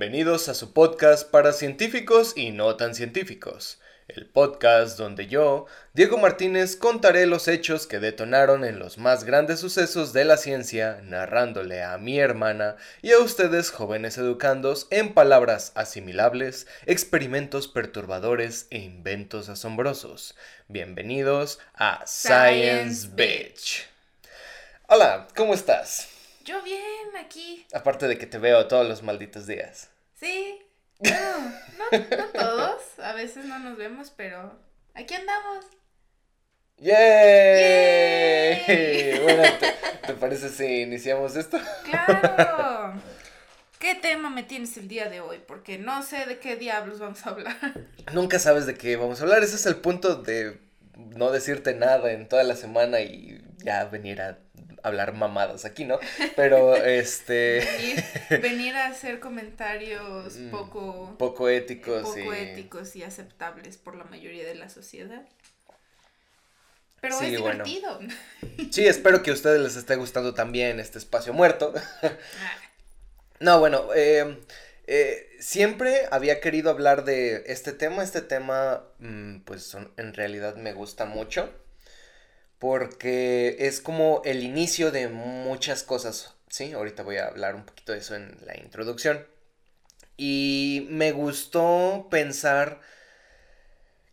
Bienvenidos a su podcast para científicos y no tan científicos. El podcast donde yo, Diego Martínez, contaré los hechos que detonaron en los más grandes sucesos de la ciencia, narrándole a mi hermana y a ustedes jóvenes educandos en palabras asimilables, experimentos perturbadores e inventos asombrosos. Bienvenidos a Science, Bitch. Hola, ¿cómo estás? Yo bien, aquí. Aparte de que te veo todos los malditos días. Sí. No, no, no todos. A veces no nos vemos, pero aquí andamos. ¡Yay! ¡Yay! Bueno, ¿te, te parece si iniciamos esto? Claro. ¿Qué tema me tienes el día de hoy? Porque no sé de qué diablos vamos a hablar. Nunca sabes de qué vamos a hablar. Ese es el punto de no decirte nada en toda la semana y ya venir a hablar mamadas aquí, ¿no? Pero este. Venir, venir a hacer comentarios Mm, poco, poco éticos poco y. éticos y aceptables por la mayoría de la sociedad. Pero Sí, es bueno. divertido. Sí, espero que a ustedes les esté gustando también este espacio muerto. Ah, No, bueno, eh, eh, siempre había querido hablar de este tema. Este tema, mm, pues en realidad me gusta mucho. Porque es como el inicio de muchas cosas. Sí, ahorita voy a hablar un poquito de eso en la introducción. Y me gustó pensar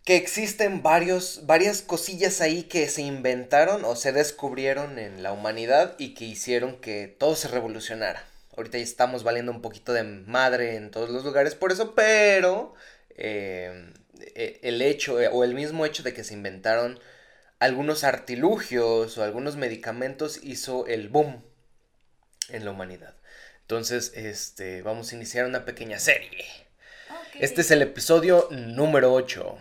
que existen varios, varias cosillas ahí que se inventaron o se descubrieron en la humanidad y que hicieron que todo se revolucionara. Ahorita ya estamos valiendo un poquito de madre en todos los lugares por eso, pero eh, eh, el hecho o el mismo hecho de que se inventaron algunos artilugios o algunos medicamentos hizo el boom en la humanidad. Entonces, este, vamos a iniciar una pequeña serie. Este es el episodio número 8.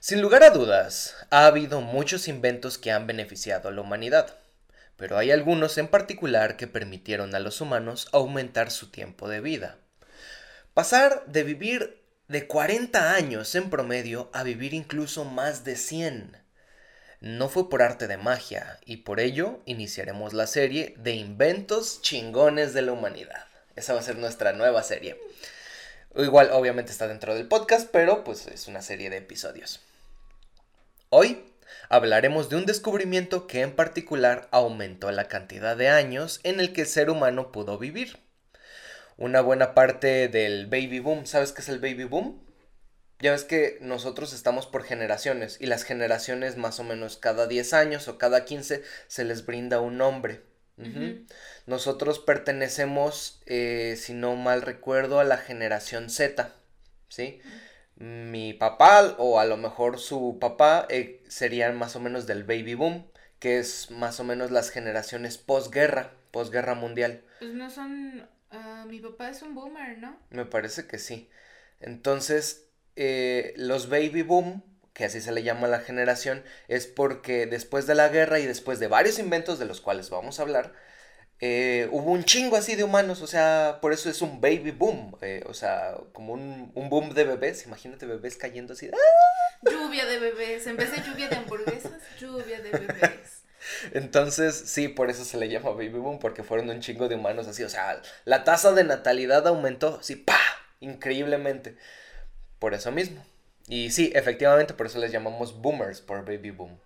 Sin lugar a dudas, ha habido muchos inventos que han beneficiado a la humanidad, pero hay algunos en particular que permitieron a los humanos aumentar su tiempo de vida. Pasar de vivir de 40 años en promedio a vivir incluso más de 100. No fue por arte de magia, y por ello iniciaremos la serie de inventos chingones de la humanidad. Esa va a ser nuestra nueva serie. Igual, obviamente está dentro del podcast, pero pues es una serie de episodios. Hoy hablaremos de un descubrimiento que en particular aumentó la cantidad de años en el que el ser humano pudo vivir. Una buena parte del baby boom, ¿sabes qué es el baby boom? Ya ves que nosotros estamos por generaciones y las generaciones más o menos cada 10 años o cada 15 se les brinda un nombre. Nosotros pertenecemos, eh, si no mal recuerdo, a la generación Z, ¿sí? Mi papá o a lo mejor su papá eh, serían más o menos del baby boom, que es más o menos las generaciones posguerra, posguerra mundial. Pues no son. ah, mi papá es un boomer, ¿no? Me parece que sí. Entonces, eh, los baby boom, que así se le llama a la generación, es porque después de la guerra y después de varios inventos de los cuales vamos a hablar, eh, hubo un chingo así de humanos, o sea, por eso es un baby boom, eh, o sea, como un, un boom de bebés, imagínate bebés cayendo así. ¡ah! Lluvia de bebés. En vez de lluvia de hamburguesas, lluvia de bebés. Entonces, sí, por eso se le llama baby boom, porque fueron un chingo de humanos así, o sea, la tasa de natalidad aumentó, así, ¡pa! Increíblemente. Por eso mismo. Y sí, efectivamente, por eso les llamamos boomers, por baby boom.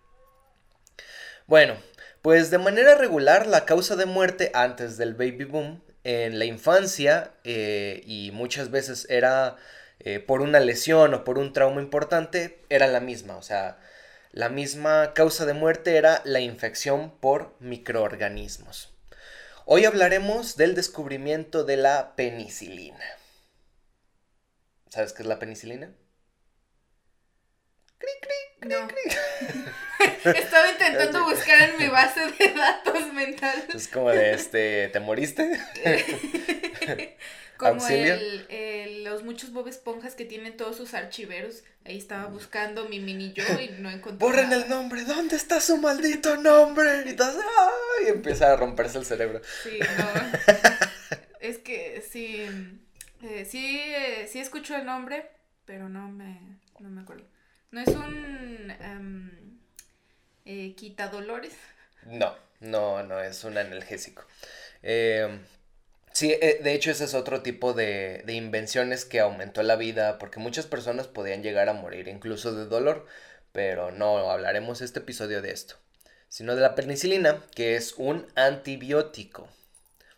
Bueno, pues de manera regular la causa de muerte antes del baby boom en la infancia eh, y muchas veces era eh, por una lesión o por un trauma importante, era la misma, o sea, la misma causa de muerte era la infección por microorganismos. Hoy hablaremos del descubrimiento de la penicilina. ¿Sabes qué es la penicilina? No. Estaba intentando buscar en mi base de datos mentales. Es como de este, ¿te moriste? Como el, el- los muchos Bob Esponjas que tienen todos sus archiveros. Ahí estaba buscando mi mini yo y no encontré. Borren nada. el nombre, ¿dónde está su maldito nombre? Y, ¡ay! y empieza a romperse el cerebro. Sí, no. es que sí. Eh, sí, eh, sí escucho el nombre, pero no me, no me acuerdo. No es un em, eh, quitadolores. No, no, no es un analgésico. Eh, Sí, eh, de hecho ese es otro tipo de, de invenciones que aumentó la vida porque muchas personas podían llegar a morir incluso de dolor, pero no hablaremos este episodio de esto, sino de la penicilina, que es un antibiótico.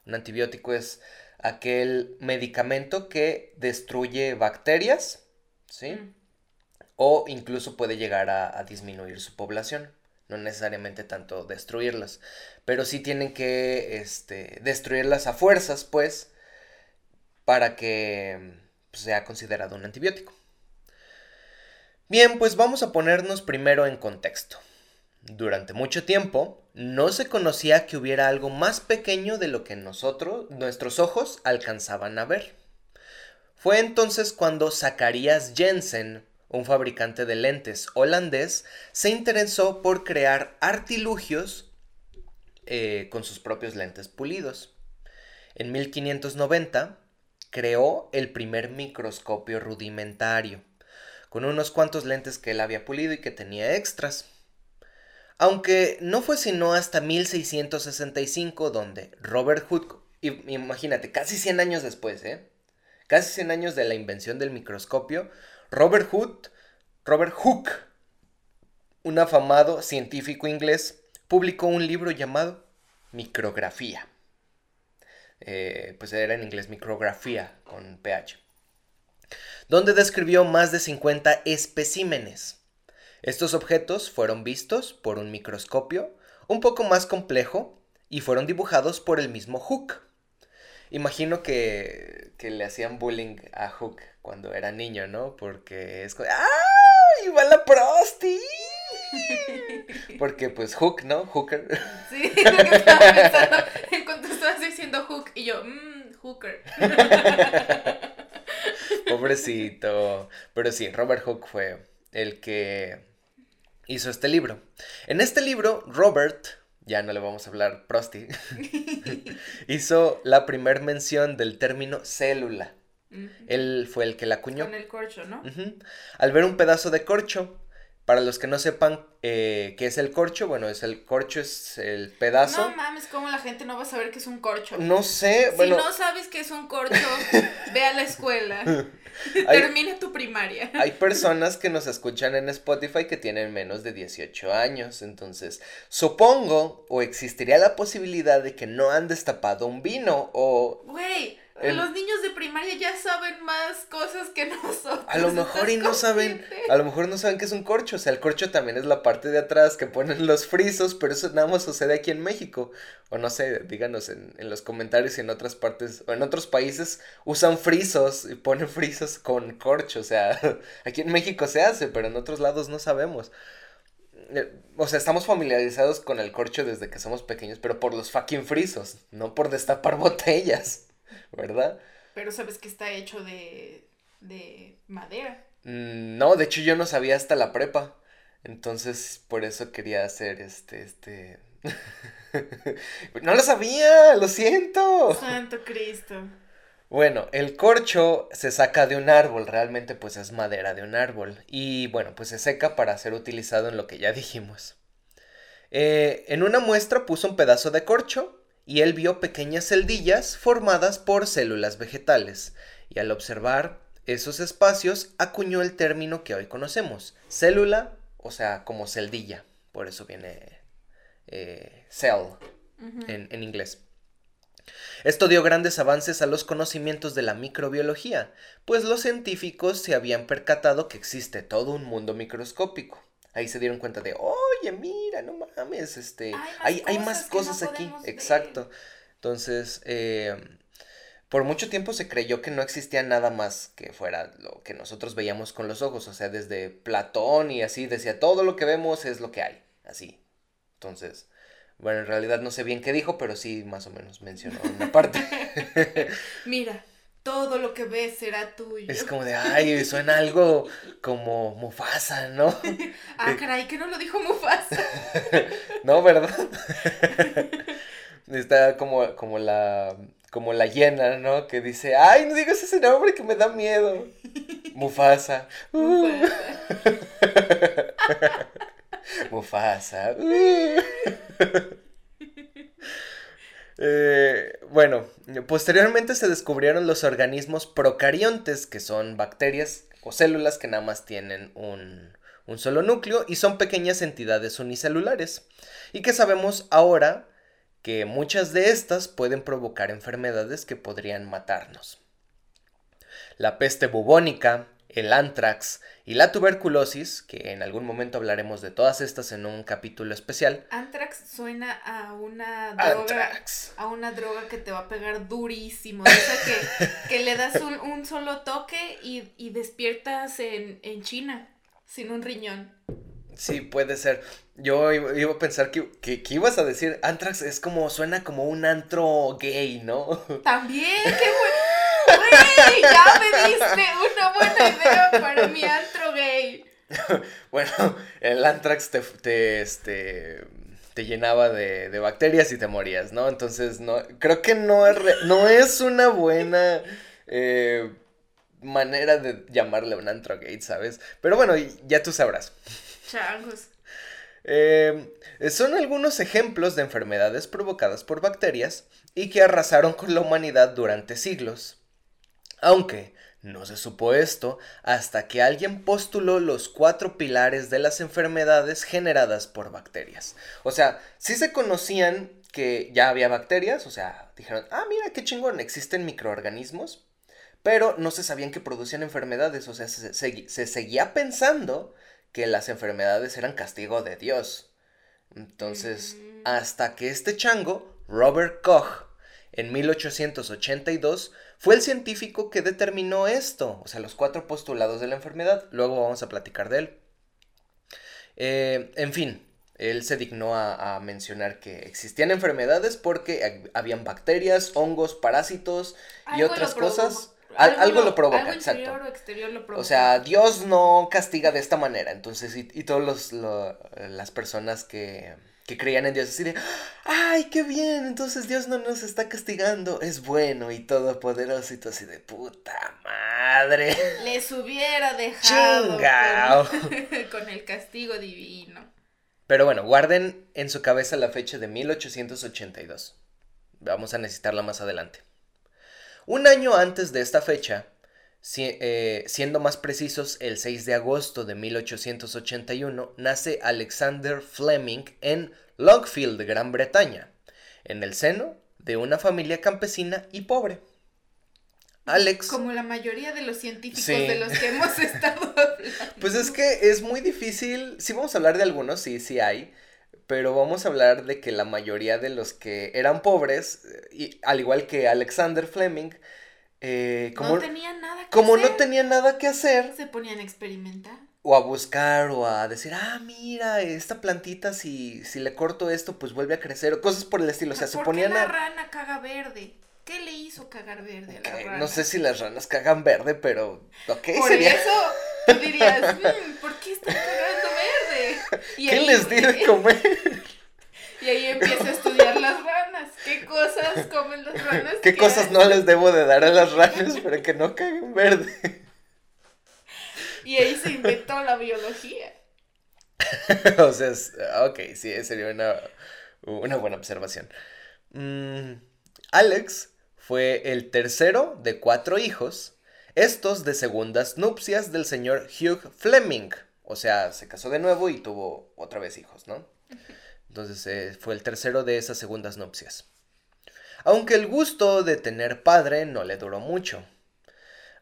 Un antibiótico es aquel medicamento que destruye bacterias, ¿sí? Mm. O incluso puede llegar a, a disminuir su población no necesariamente tanto destruirlas, pero sí tienen que este, destruirlas a fuerzas, pues, para que pues, sea considerado un antibiótico. Bien, pues vamos a ponernos primero en contexto. Durante mucho tiempo no se conocía que hubiera algo más pequeño de lo que nosotros, nuestros ojos alcanzaban a ver. Fue entonces cuando Zacarías Jensen un fabricante de lentes holandés, se interesó por crear artilugios eh, con sus propios lentes pulidos. En 1590 creó el primer microscopio rudimentario, con unos cuantos lentes que él había pulido y que tenía extras. Aunque no fue sino hasta 1665 donde Robert Hooke, imagínate, casi 100 años después, ¿eh? Casi 100 años de la invención del microscopio, Robert Hooke, Robert Hooke, un afamado científico inglés, publicó un libro llamado Micrografía. Eh, pues era en inglés micrografía con PH. Donde describió más de 50 especímenes. Estos objetos fueron vistos por un microscopio un poco más complejo y fueron dibujados por el mismo Hooke. Imagino que, que le hacían bullying a Hook cuando era niño, ¿no? Porque es como, ¡ay! ¡Va la prosti! Porque pues Hook, ¿no? Hooker. Sí, lo que estaba pensando en cuanto estabas diciendo Hook y yo, mmm, Hooker. Pobrecito. Pero sí, Robert Hook fue el que hizo este libro. En este libro, Robert ya no le vamos a hablar Prosti, hizo la primer mención del término célula. Él fue el que la acuñó. Con el corcho, ¿no? Al ver un pedazo de corcho, para los que no sepan eh, qué es el corcho, bueno, es el corcho es el pedazo. No mames, ¿cómo la gente no va a saber qué es un corcho? No sé, bueno. Si no sabes qué es un corcho, ve a la escuela. Termina tu primaria. Hay personas que nos escuchan en Spotify que tienen menos de 18 años, entonces supongo o existiría la posibilidad de que no han destapado un vino o... Güey, los niños de primaria ya saben más cosas que nosotros. A lo mejor y no saben, a lo mejor no saben que es un corcho, o sea, el corcho también es la parte de atrás que ponen los frisos, pero eso nada más sucede aquí en México. O no sé, díganos en, en los comentarios si en otras partes, o en otros países usan frisos y ponen frisos con corcho, o sea, aquí en México se hace, pero en otros lados no sabemos. Eh, o sea, estamos familiarizados con el corcho desde que somos pequeños, pero por los fucking frisos, no por destapar botellas. ¿verdad? Pero sabes que está hecho de, de madera. Mm, no, de hecho yo no sabía hasta la prepa. Entonces, por eso quería hacer este, este... no lo sabía, lo siento. Santo Cristo. Bueno, el corcho se saca de un árbol, realmente pues es madera de un árbol. Y bueno, pues se seca para ser utilizado en lo que ya dijimos. Eh, en una muestra puso un pedazo de corcho y él vio pequeñas celdillas formadas por células vegetales, y al observar esos espacios acuñó el término que hoy conocemos, célula, o sea, como celdilla, por eso viene eh, cell en, en inglés. Esto dio grandes avances a los conocimientos de la microbiología, pues los científicos se habían percatado que existe todo un mundo microscópico ahí se dieron cuenta de, oye, mira, no mames, este, hay, hay más cosas, aquí, exacto. Entonces, eh, por mucho tiempo se creyó que no existía nada más que fuera lo que nosotros veíamos con los ojos, o sea, desde Platón y así, decía, todo lo que vemos es lo que hay, así. Entonces, bueno, en realidad no sé bien qué dijo, pero sí más o menos mencionó una parte. Mira, todo lo que ves será tuyo. Es como de, ay, suena algo como Mufasa, ¿no? ah, caray, que no lo dijo Mufasa. no, ¿verdad? Está como, como la como la hiena, ¿no? Que dice, ay, no digas ese nombre que me da miedo. Mufasa. Mufasa. Eh, bueno, posteriormente se descubrieron los organismos procariontes, que son bacterias o células que nada más tienen un, un solo núcleo y son pequeñas entidades unicelulares. Y que sabemos ahora que muchas de estas pueden provocar enfermedades que podrían matarnos. La peste bubónica, el anthrax y la tuberculosis, que en algún momento hablaremos de todas estas en un capítulo especial. Anthrax suena a una droga. A una droga que te va a pegar durísimo. O sea que, le das un, solo toque y, despiertas en, China sin un riñón. Sí, puede ser. Yo iba, a pensar que, que, ibas a decir Anthrax es como, suena como un antro gay, ¿no? También, qué bueno. Ya me diste una buena idea para mi antro gay. bueno, el anthrax te, este, te llenaba de, bacterias y te morías, ¿no? Entonces, no, creo que no es, no es una buena eh, manera de llamarle un antro gay, ¿sabes? Pero bueno, ya tú sabrás. Changos. Eh, son algunos ejemplos de enfermedades provocadas por bacterias y que arrasaron con la humanidad durante siglos. Aunque no se supo esto hasta que alguien postuló los cuatro pilares de las enfermedades generadas por bacterias. O sea, sí se conocían que ya había bacterias, o sea, dijeron, ah, mira, qué chingón, existen microorganismos, pero no se sabían que producían enfermedades, o sea, se, se seguía pensando que las enfermedades eran castigo de Dios. Entonces, mm. hasta que este chango, Robert Koch, en 1882, fue el científico que determinó esto, o sea, los cuatro postulados de la enfermedad. Luego vamos a platicar de él. Eh, en fin, él se dignó a, mencionar que existían enfermedades porque habían bacterias, hongos, parásitos y otras cosas. Algo, lo, provoca, exacto. O, sea, Dios no castiga de esta manera. Entonces, y, y todas las personas que, que creían en Dios, así de, ay, qué bien, entonces Dios no nos está castigando, es bueno y todopoderoso y todo así de puta madre. Les hubiera dejado con, el castigo divino. Pero bueno, guarden en su cabeza la fecha de 1882. Vamos a necesitarla más adelante. Un año antes de esta fecha, eh, siendo más precisos, el 6 de agosto de 1881 nace Alexander Fleming en Longfield, Gran Bretaña, en el seno de una familia campesina y pobre. Alex. Como la mayoría de los científicos de los que hemos estado hablando. Pues es que es muy difícil. Sí, vamos a hablar de algunos, sí, sí hay. Pero vamos a hablar de que la mayoría de los que eran pobres, y, al igual que Alexander Fleming, eh, como, no tenían nada que como no tenían nada que hacer. Se ponían a experimentar. O a buscar o a decir, ah, mira, esta plantita si, si le corto esto, pues vuelve a crecer. O cosas por el estilo. O sea, se ponían la rana caga verde? ¿Qué le hizo cagar verde a la rana? No sé si las ranas cagan verde, pero. Ok, por eso tú dirías, mm, ¿por qué están cagando verde? ¿Qué les di de comer? Ranas? ¿Qué cosas no les debo de dar a las ranas para que no caguen verde? Y ahí se inventó la biología. o sea, ok, sí, sería una, buena observación. Mm, Alex fue el tercero de cuatro hijos, estos de segundas nupcias del señor Hugh Fleming. O sea, se casó de nuevo y tuvo otra vez hijos, ¿no? Entonces eh, fue el tercero de esas segundas nupcias. Aunque el gusto de tener padre no le duró mucho.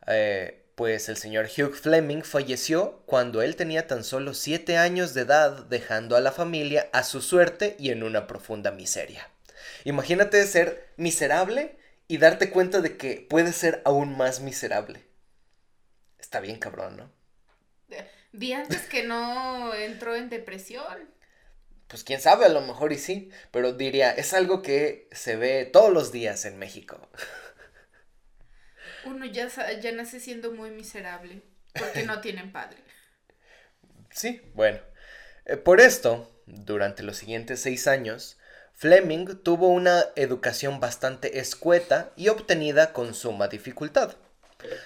Eh, pues el señor Hugh Fleming falleció cuando él tenía tan solo siete años de edad, dejando a la familia a su suerte y en una profunda miseria. Imagínate ser miserable y darte cuenta de que puedes ser aún más miserable. Está bien cabrón, ¿no? Vi antes que no entró en depresión pues quién sabe, a lo mejor y sí, pero diría, es algo que se ve todos los días en México. Uno ya, ya nace siendo muy miserable porque no tienen padre. Sí, bueno. Eh, por esto, durante los siguientes seis años, Fleming tuvo una educación bastante escueta y obtenida con suma dificultad.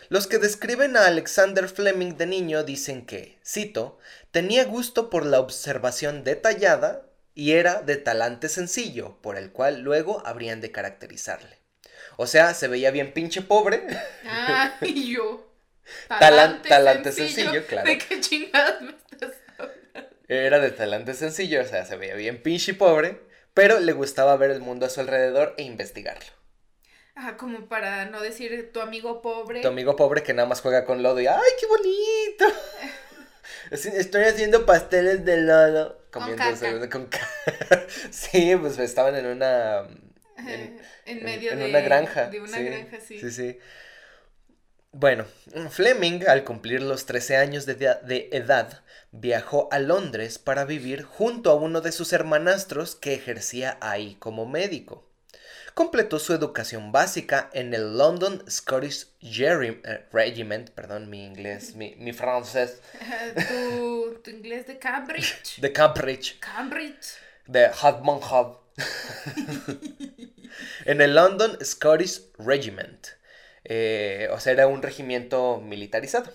Los que describen a Alexander Fleming de niño dicen que, cito, tenía gusto por la observación detallada, y era de talante sencillo, por el cual luego habrían de caracterizarle. O sea, se veía bien pinche pobre. Ah, y yo. Talante, talante sencillo, claro. ¿De qué chingados me estás hablando? Era de talante sencillo, o sea, se veía bien pinche pobre, pero le gustaba ver el mundo a su alrededor e investigarlo. Ah, como para no decir tu amigo pobre. Tu amigo pobre que nada más juega con lodo y ¡ay, qué bonito! Estoy haciendo pasteles de lodo. Con caca. con caca. sí, pues estaban en una... En, en medio en de una granja. De una sí, granja, sí. Sí, sí. Bueno, Fleming, al cumplir los 13 años de, de edad, viajó a Londres para vivir junto a uno de sus hermanastros que ejercía ahí como médico. Completó su educación básica en el London Scottish eh, Regiment, perdón, mi inglés, mi, mi francés, tu, tu inglés de Cambridge. de Cambridge, Cambridge. de Hadmon Hub. en el London Scottish Regiment. Eh, o sea, era un regimiento militarizado.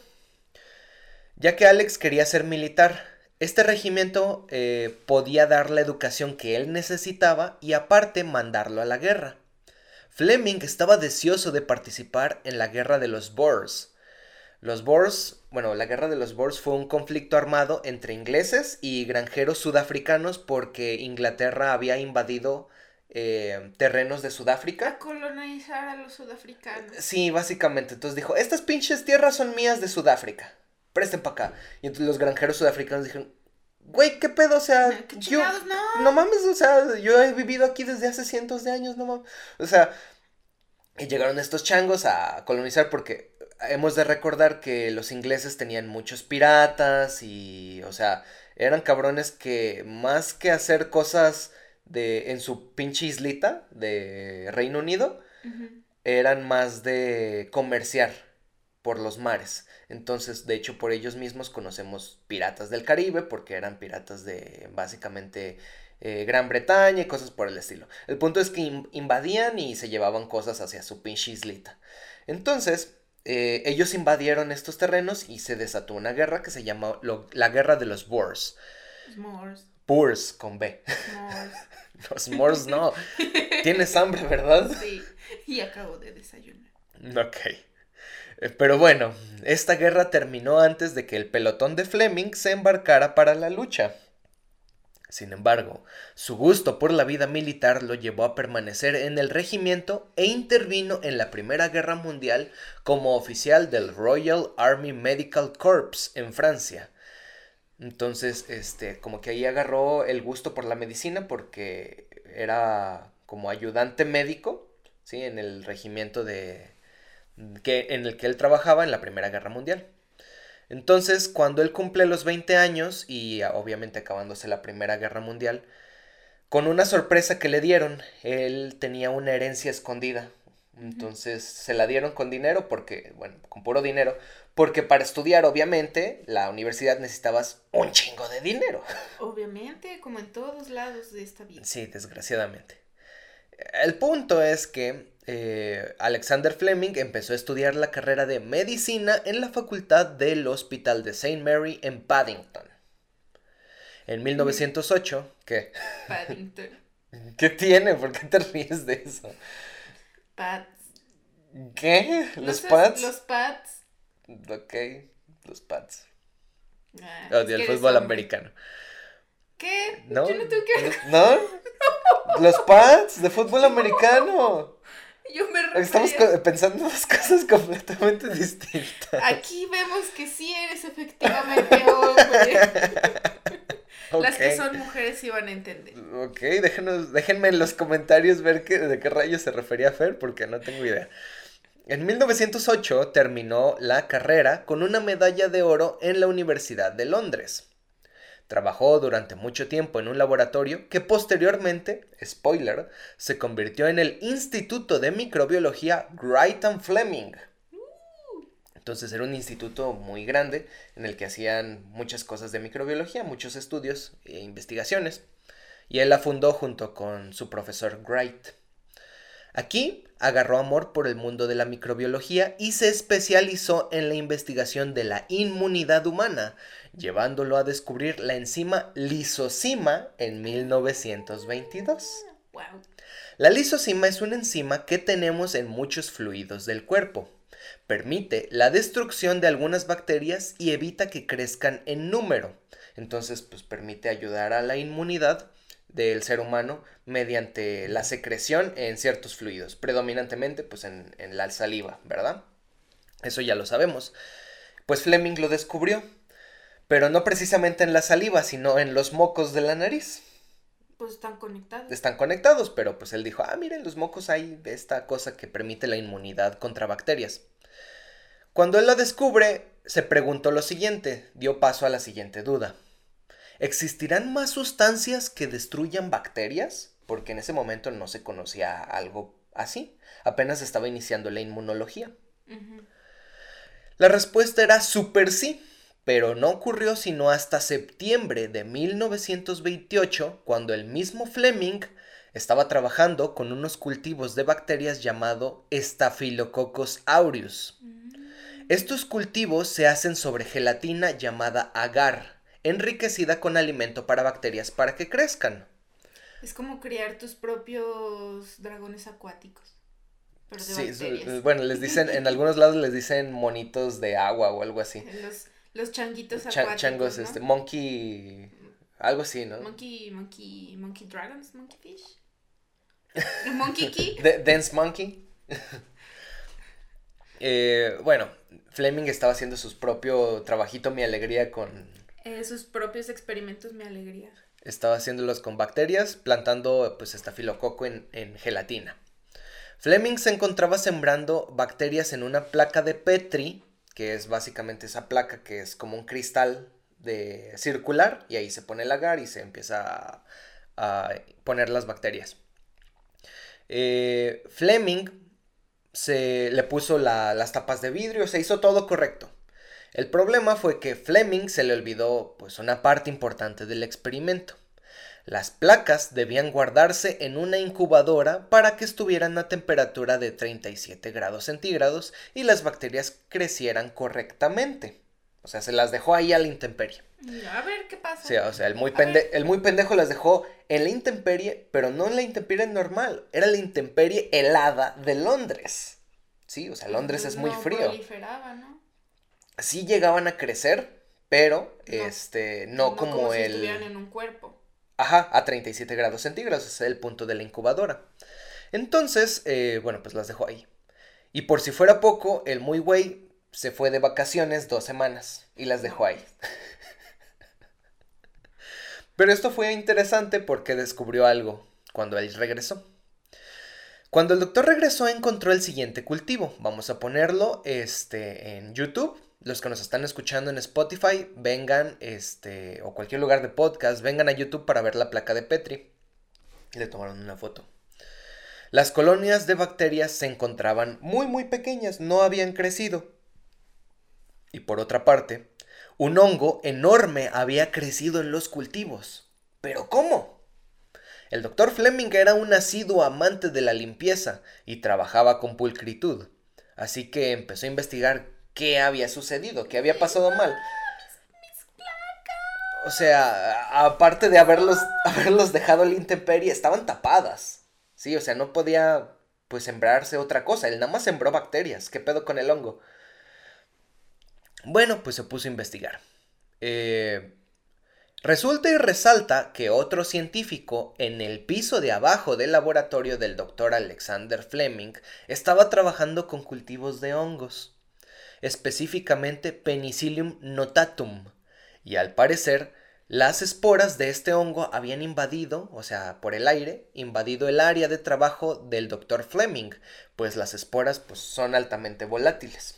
Ya que Alex quería ser militar, este regimiento eh, podía dar la educación que él necesitaba y aparte mandarlo a la guerra. Fleming estaba deseoso de participar en la guerra de los Boers. Los Boers, bueno, la guerra de los Boers fue un conflicto armado entre ingleses y granjeros sudafricanos porque Inglaterra había invadido eh, terrenos de Sudáfrica. Colonizar a los sudafricanos. Sí, básicamente. Entonces dijo, estas pinches tierras son mías de Sudáfrica. Presten para acá. Y entonces los granjeros sudafricanos dijeron, güey, ¿qué pedo? O sea, ¿Qué yo... No. No mames, o sea, yo he vivido aquí desde hace cientos de años, no mames. O sea, y llegaron estos changos a colonizar porque hemos de recordar que los ingleses tenían muchos piratas y, o sea, eran cabrones que más que hacer cosas de en su pinche islita de Reino Unido, eran más de comerciar por los mares. Entonces, de hecho, por ellos mismos conocemos piratas del Caribe, porque eran piratas de básicamente eh, Gran Bretaña y cosas por el estilo. El punto es que in- invadían y se llevaban cosas hacia su pinche islita. Entonces, eh, ellos invadieron estos terrenos y se desató una guerra que se llamó lo- la Guerra de los Boers. S'mores. Boers con B. S'mores. Los Moors no. Tienes hambre, ¿verdad? Sí. Y acabo de desayunar. Ok. Eh, Pero bueno, esta guerra terminó antes de que el pelotón de Fleming se embarcara para la lucha. Sin embargo, su gusto por la vida militar lo llevó a permanecer en el regimiento e intervino en la Primera Guerra Mundial como oficial del Royal Army Medical Corps en Francia. Entonces, este, como que ahí agarró el gusto por la medicina porque era como ayudante médico, ¿sí? En el regimiento de, que, en el que él trabajaba en la Primera Guerra Mundial. Entonces, cuando él cumple los 20 años y obviamente acabándose la Primera Guerra Mundial, con una sorpresa que le dieron, él tenía una herencia escondida. Entonces se la dieron con dinero porque, bueno, con puro dinero, porque para estudiar, obviamente, la universidad necesitabas un chingo de dinero. Obviamente, como en todos lados de esta vida. Sí, desgraciadamente. El punto es que eh, Alexander Fleming empezó a estudiar la carrera de medicina en la facultad del Hospital de St. Mary en Paddington. En 1908, ¿qué? Paddington. ¿Qué tiene? ¿Por qué te ríes de eso? Pads. ¿Qué? ¿No ¿Los sabes? pads? Los pads. Ok, los pads. Ah, eres fútbol americano. ¿Qué? ¿No? Yo no tengo que... ¿No? Los pads de fútbol americano. Yo me refería... Estamos pensando dos cosas completamente distintas. Aquí vemos que sí eres efectivamente hombre. Las que son mujeres sí van a entender. Ok, déjenos, déjenme en los comentarios ver qué- de qué rayos se refería Fer, porque no tengo idea. En 1908 terminó la carrera con una medalla de oro en la Universidad de Londres. Trabajó durante mucho tiempo en un laboratorio que posteriormente, spoiler, se convirtió en el Instituto de Microbiología Wright Fleming. Entonces era un instituto muy grande en el que hacían muchas cosas de microbiología, muchos estudios e investigaciones. Y él la fundó junto con su profesor Wright. Aquí agarró amor por el mundo de la microbiología y se especializó en la investigación de la inmunidad humana, llevándolo a descubrir la enzima lisocima en 1922. La lisocima es una enzima que tenemos en muchos fluidos del cuerpo. Permite la destrucción de algunas bacterias y evita que crezcan en número. Entonces, pues permite ayudar a la inmunidad del ser humano mediante la secreción en ciertos fluidos, predominantemente pues en, en la saliva, ¿verdad? Eso ya lo sabemos. Pues Fleming lo descubrió, pero no precisamente en la saliva, sino en los mocos de la nariz. Pues están conectados. Están conectados, pero pues él dijo, ah, miren, los mocos hay esta cosa que permite la inmunidad contra bacterias. Cuando él lo descubre, se preguntó lo siguiente, dio paso a la siguiente duda. ¿Existirán más sustancias que destruyan bacterias? Porque en ese momento no se conocía algo así. Apenas estaba iniciando la inmunología. La respuesta era súper sí, pero no ocurrió sino hasta septiembre de 1928, cuando el mismo Fleming estaba trabajando con unos cultivos de bacterias llamado Staphylococcus aureus. Mm. Estos cultivos se hacen sobre gelatina llamada agar enriquecida con alimento para bacterias para que crezcan. Es como criar tus propios dragones acuáticos. Pero de sí, bueno, les dicen, en algunos lados les dicen monitos de agua o algo así. Los, los changuitos acuáticos. Changos, este, monkey, algo así, ¿no? Monkey, monkey, monkey dragons, monkey fish. monkey key. dance monkey. eh, bueno, Fleming estaba haciendo su propio trabajito, mi alegría con eh, sus propios experimentos, mi alegría. Estaba haciéndolos con bacterias, plantando pues estafilococo en, en gelatina. Fleming se encontraba sembrando bacterias en una placa de Petri, que es básicamente esa placa que es como un cristal de circular, y ahí se pone el agar y se empieza a, poner las bacterias. Eh, Fleming se le puso las tapas de vidrio, se hizo todo correcto. El problema fue que Fleming se le olvidó pues una parte importante del experimento. Las placas debían guardarse en una incubadora para que estuvieran a temperatura de 37 grados centígrados y las bacterias crecieran correctamente. O sea, se las dejó ahí a la intemperie. A ver qué pasa. Sí, o sea, el muy, el muy pendejo las dejó en la intemperie, pero no en la intemperie normal, era la intemperie helada de Londres. Sí, o sea, Londres es muy frío. ¿no? Sí llegaban a crecer, pero este, no, como, el... estuvieran en un cuerpo. Ajá, a 37 grados centígrados, es el punto de la incubadora. Entonces, eh, bueno, pues las dejó ahí. Y por si fuera poco, el muy güey se fue de vacaciones dos semanas y las dejó ahí. Pero esto fue interesante porque descubrió algo cuando él regresó. Cuando el doctor regresó encontró el siguiente cultivo. Vamos a ponerlo este, en YouTube los que nos están escuchando en Spotify, vengan, este, o cualquier lugar de podcast, vengan a YouTube para ver la placa de Petri. Y le tomaron una foto. Las colonias de bacterias se encontraban muy muy pequeñas, no habían crecido. Y por otra parte, un hongo enorme había crecido en los cultivos. ¿Pero cómo? El doctor Fleming era un asiduo amante de la limpieza y trabajaba con pulcritud, así que empezó a investigar qué había sucedido, qué había pasado mal. O sea, aparte de haberlos, haberlos dejado la intemperie, estaban tapadas. Sí, o sea, no podía pues sembrarse otra cosa. Él nada más sembró bacterias. ¿Qué pedo con el hongo? Bueno, pues se puso a investigar. Eh, resulta y resalta que otro científico en el piso de abajo del laboratorio del doctor Alexander Fleming estaba trabajando con cultivos de hongos específicamente Penicillium notatum, y al parecer las esporas de este hongo habían invadido, o sea, por el aire, invadido el área de trabajo del Dr. Fleming, pues las esporas pues, son altamente volátiles.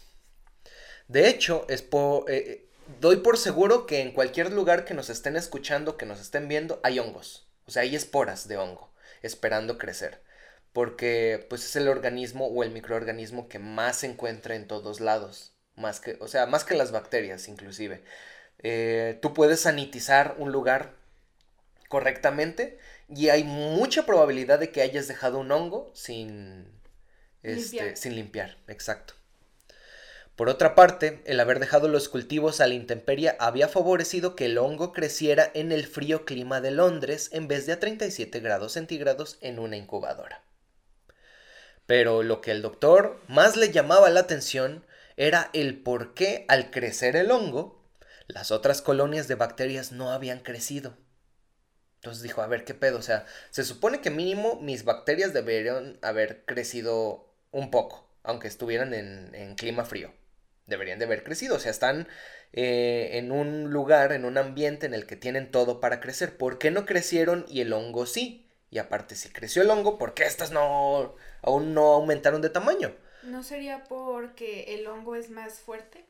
De hecho, es eh, doy por seguro que en cualquier lugar que nos estén escuchando, que nos estén viendo, hay hongos. O sea, hay esporas de hongo esperando crecer. Porque pues es el organismo o el microorganismo que más se encuentra en todos lados más que, o sea, más que las bacterias inclusive. Eh, tú puedes sanitizar un lugar correctamente y hay mucha probabilidad de que hayas dejado un hongo sin, este, Limpiar. sin limpiar. Exacto. Por otra parte, el haber dejado los cultivos a la intemperie había favorecido que el hongo creciera en el frío clima de Londres en vez de a 37 grados centígrados en una incubadora. Pero lo que el doctor más le llamaba la atención era el por qué al crecer el hongo, las otras colonias de bacterias no habían crecido. Entonces dijo, a ver, ¿qué pedo? O sea, se supone que mínimo mis bacterias deberían haber crecido un poco, aunque estuvieran en, clima frío. Deberían de haber crecido, o sea, están eh, en un lugar, en un ambiente en el que tienen todo para crecer. ¿Por qué no crecieron y el hongo sí? Y aparte, si creció el hongo, ¿por qué estas no aún no aumentaron de tamaño? ¿No sería porque el hongo es más fuerte?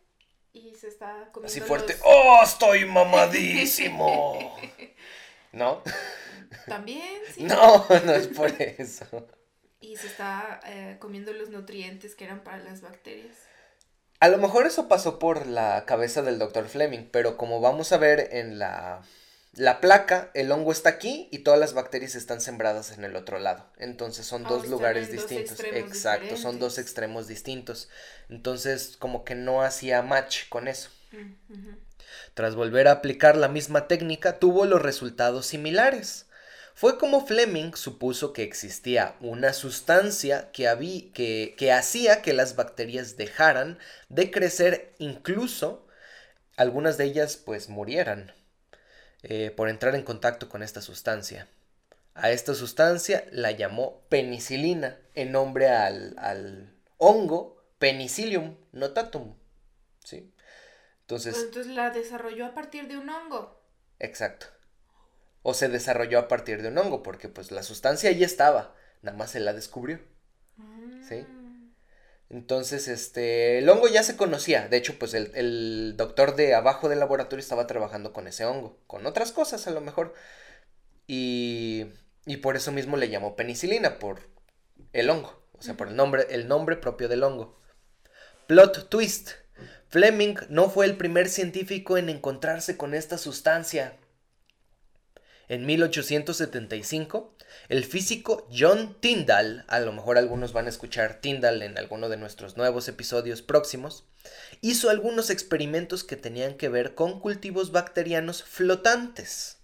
Y se está comiendo Así fuerte. los- ¡Oh, estoy mamadísimo! ¿No? También, sí. No, no es por eso. Y se está eh, comiendo los nutrientes que eran para las bacterias. A lo mejor eso pasó por la cabeza del Dr. Fleming, pero como vamos a ver en la, la placa, el hongo está aquí y todas las bacterias están sembradas en el otro lado. Entonces son Ah, dos lugares dos distintos. Exacto, son dos extremos distintos. Entonces como que no hacía match con eso. Tras volver a aplicar la misma técnica, tuvo los resultados similares. Fue como Fleming supuso que existía una sustancia que, que, que hacía que las bacterias dejaran de crecer, incluso algunas de ellas pues murieran eh, por entrar en contacto con esta sustancia. A esta sustancia la llamó penicilina, en nombre al, al hongo Penicillium notatum. ¿Sí? Entonces, Pues entonces la desarrolló a partir de un hongo. Exacto. O se desarrolló a partir de un hongo, porque pues la sustancia ahí estaba, nada más se la descubrió. Sí. Entonces, este, el hongo ya se conocía. De hecho, pues el, el doctor de abajo del laboratorio estaba trabajando con ese hongo, con otras cosas a lo mejor. Y, y por eso mismo le llamó penicilina, por el hongo, o sea, por el nombre, el nombre propio del hongo. Plot twist. Fleming no fue el primer científico en encontrarse con esta sustancia. En 1875, el físico John Tyndall, a lo mejor algunos van a escuchar Tyndall en alguno de nuestros nuevos episodios próximos, hizo algunos experimentos que tenían que ver con cultivos bacterianos flotantes.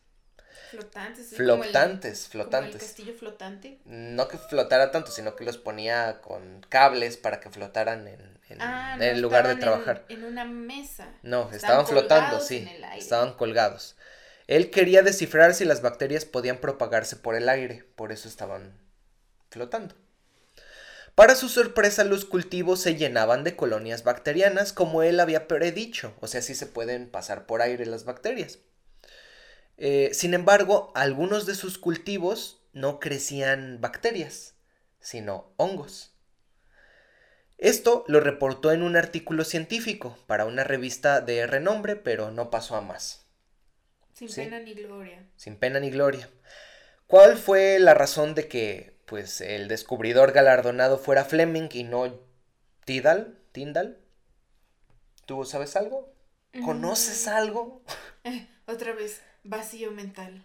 Flotantes. sí, como el- Flotantes, como el flotantes. castillo flotante. No que flotara tanto, sino que los ponía con cables para que flotaran en, en- Ah, en no el lugar de estaban en- trabajar. En, una mesa. No, estaban flotando, colgados sí. Estaban colgados. Él quería descifrar si las bacterias podían propagarse por el aire, por eso estaban flotando. Para su sorpresa, los cultivos se llenaban de colonias bacterianas, como él había predicho, o sea, sí se pueden pasar por aire las bacterias. Eh, sin embargo, algunos de sus cultivos no crecían bacterias, sino hongos. Esto lo reportó en un artículo científico para una revista de renombre, pero no pasó a más, Sin sí. pena ni gloria. sin pena ni gloria. ¿Cuál fue la razón de que pues el descubridor galardonado fuera Fleming y no Tidal? ¿Tyndall? ¿Tú sabes algo? ¿Conoces Mm. algo? Eh, otra vez, vacío mental.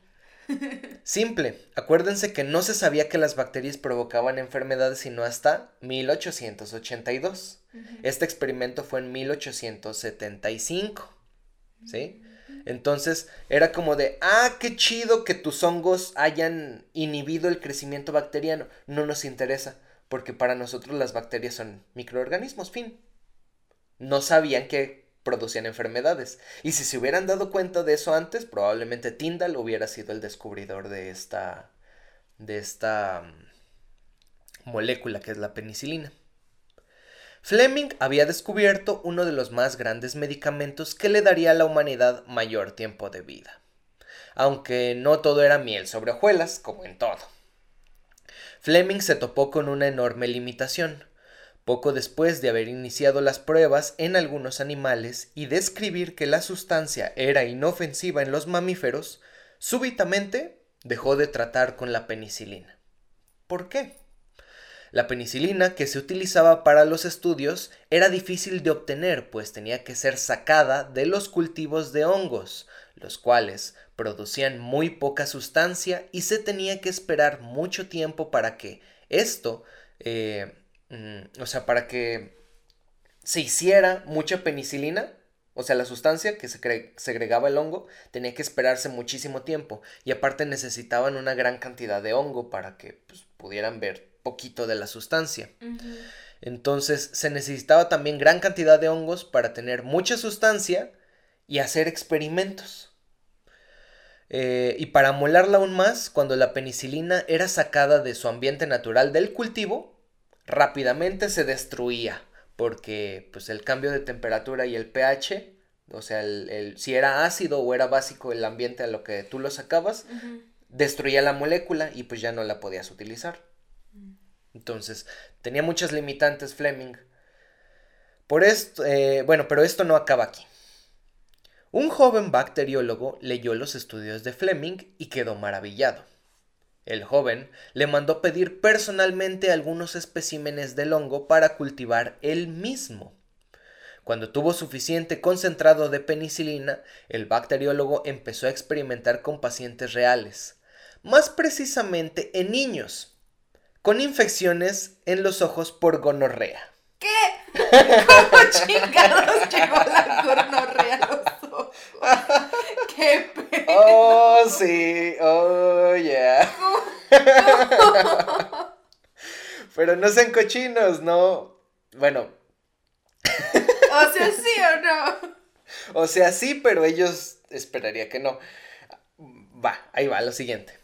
Simple, acuérdense que no se sabía que las bacterias provocaban enfermedades sino hasta 1882. Ujú. Este experimento fue en 1875. ¿Sí? Entonces era como de, ah, qué chido que tus hongos hayan inhibido el crecimiento bacteriano. No nos interesa, porque para nosotros las bacterias son microorganismos, fin. No sabían que producían enfermedades. Y si se hubieran dado cuenta de eso antes, probablemente Tyndall hubiera sido el descubridor de esta, de esta mm, molécula que es la penicilina. Fleming había descubierto uno de los más grandes medicamentos que le daría a la humanidad mayor tiempo de vida. Aunque no todo era miel sobre hojuelas, como en todo. Fleming se topó con una enorme limitación. Poco después de haber iniciado las pruebas en algunos animales y describir que la sustancia era inofensiva en los mamíferos, súbitamente dejó de tratar con la penicilina. ¿Por qué? La penicilina que se utilizaba para los estudios era difícil de obtener, pues tenía que ser sacada de los cultivos de hongos, los cuales producían muy poca sustancia y se tenía que esperar mucho tiempo para que esto, eh, mm, o sea, para que se hiciera mucha penicilina, o sea, la sustancia que se segregaba el hongo tenía que esperarse muchísimo tiempo. Y aparte necesitaban una gran cantidad de hongo para que pues, pudieran ver poquito de la sustancia. Entonces se necesitaba también gran cantidad de hongos para tener mucha sustancia y hacer experimentos. Eh, y para molarla aún más, cuando la penicilina era sacada de su ambiente natural del cultivo, rápidamente se destruía, porque pues, el cambio de temperatura y el pH, o sea, el, si era ácido o era básico el ambiente a lo que tú lo sacabas, destruía la molécula y pues ya no la podías utilizar. Entonces, tenía muchas limitantes Fleming. Por esto, eh, bueno, pero esto no acaba aquí. Un joven bacteriólogo leyó los estudios de Fleming y quedó maravillado. El joven le mandó pedir personalmente algunos especímenes del hongo para cultivar él mismo. Cuando tuvo suficiente concentrado de penicilina, el bacteriólogo empezó a experimentar con pacientes reales, más precisamente en niños, con infecciones en los ojos por gonorrea. ¿Qué? ¿Cómo chingados llegó la gonorrea a los ojos? ¿Qué pedo? Oh, sí, oh, yeah. Pero no sean cochinos, no. Bueno. O sea, sí o no. O sea, sí, pero ellos esperaría que no. Va, ahí va, lo siguiente.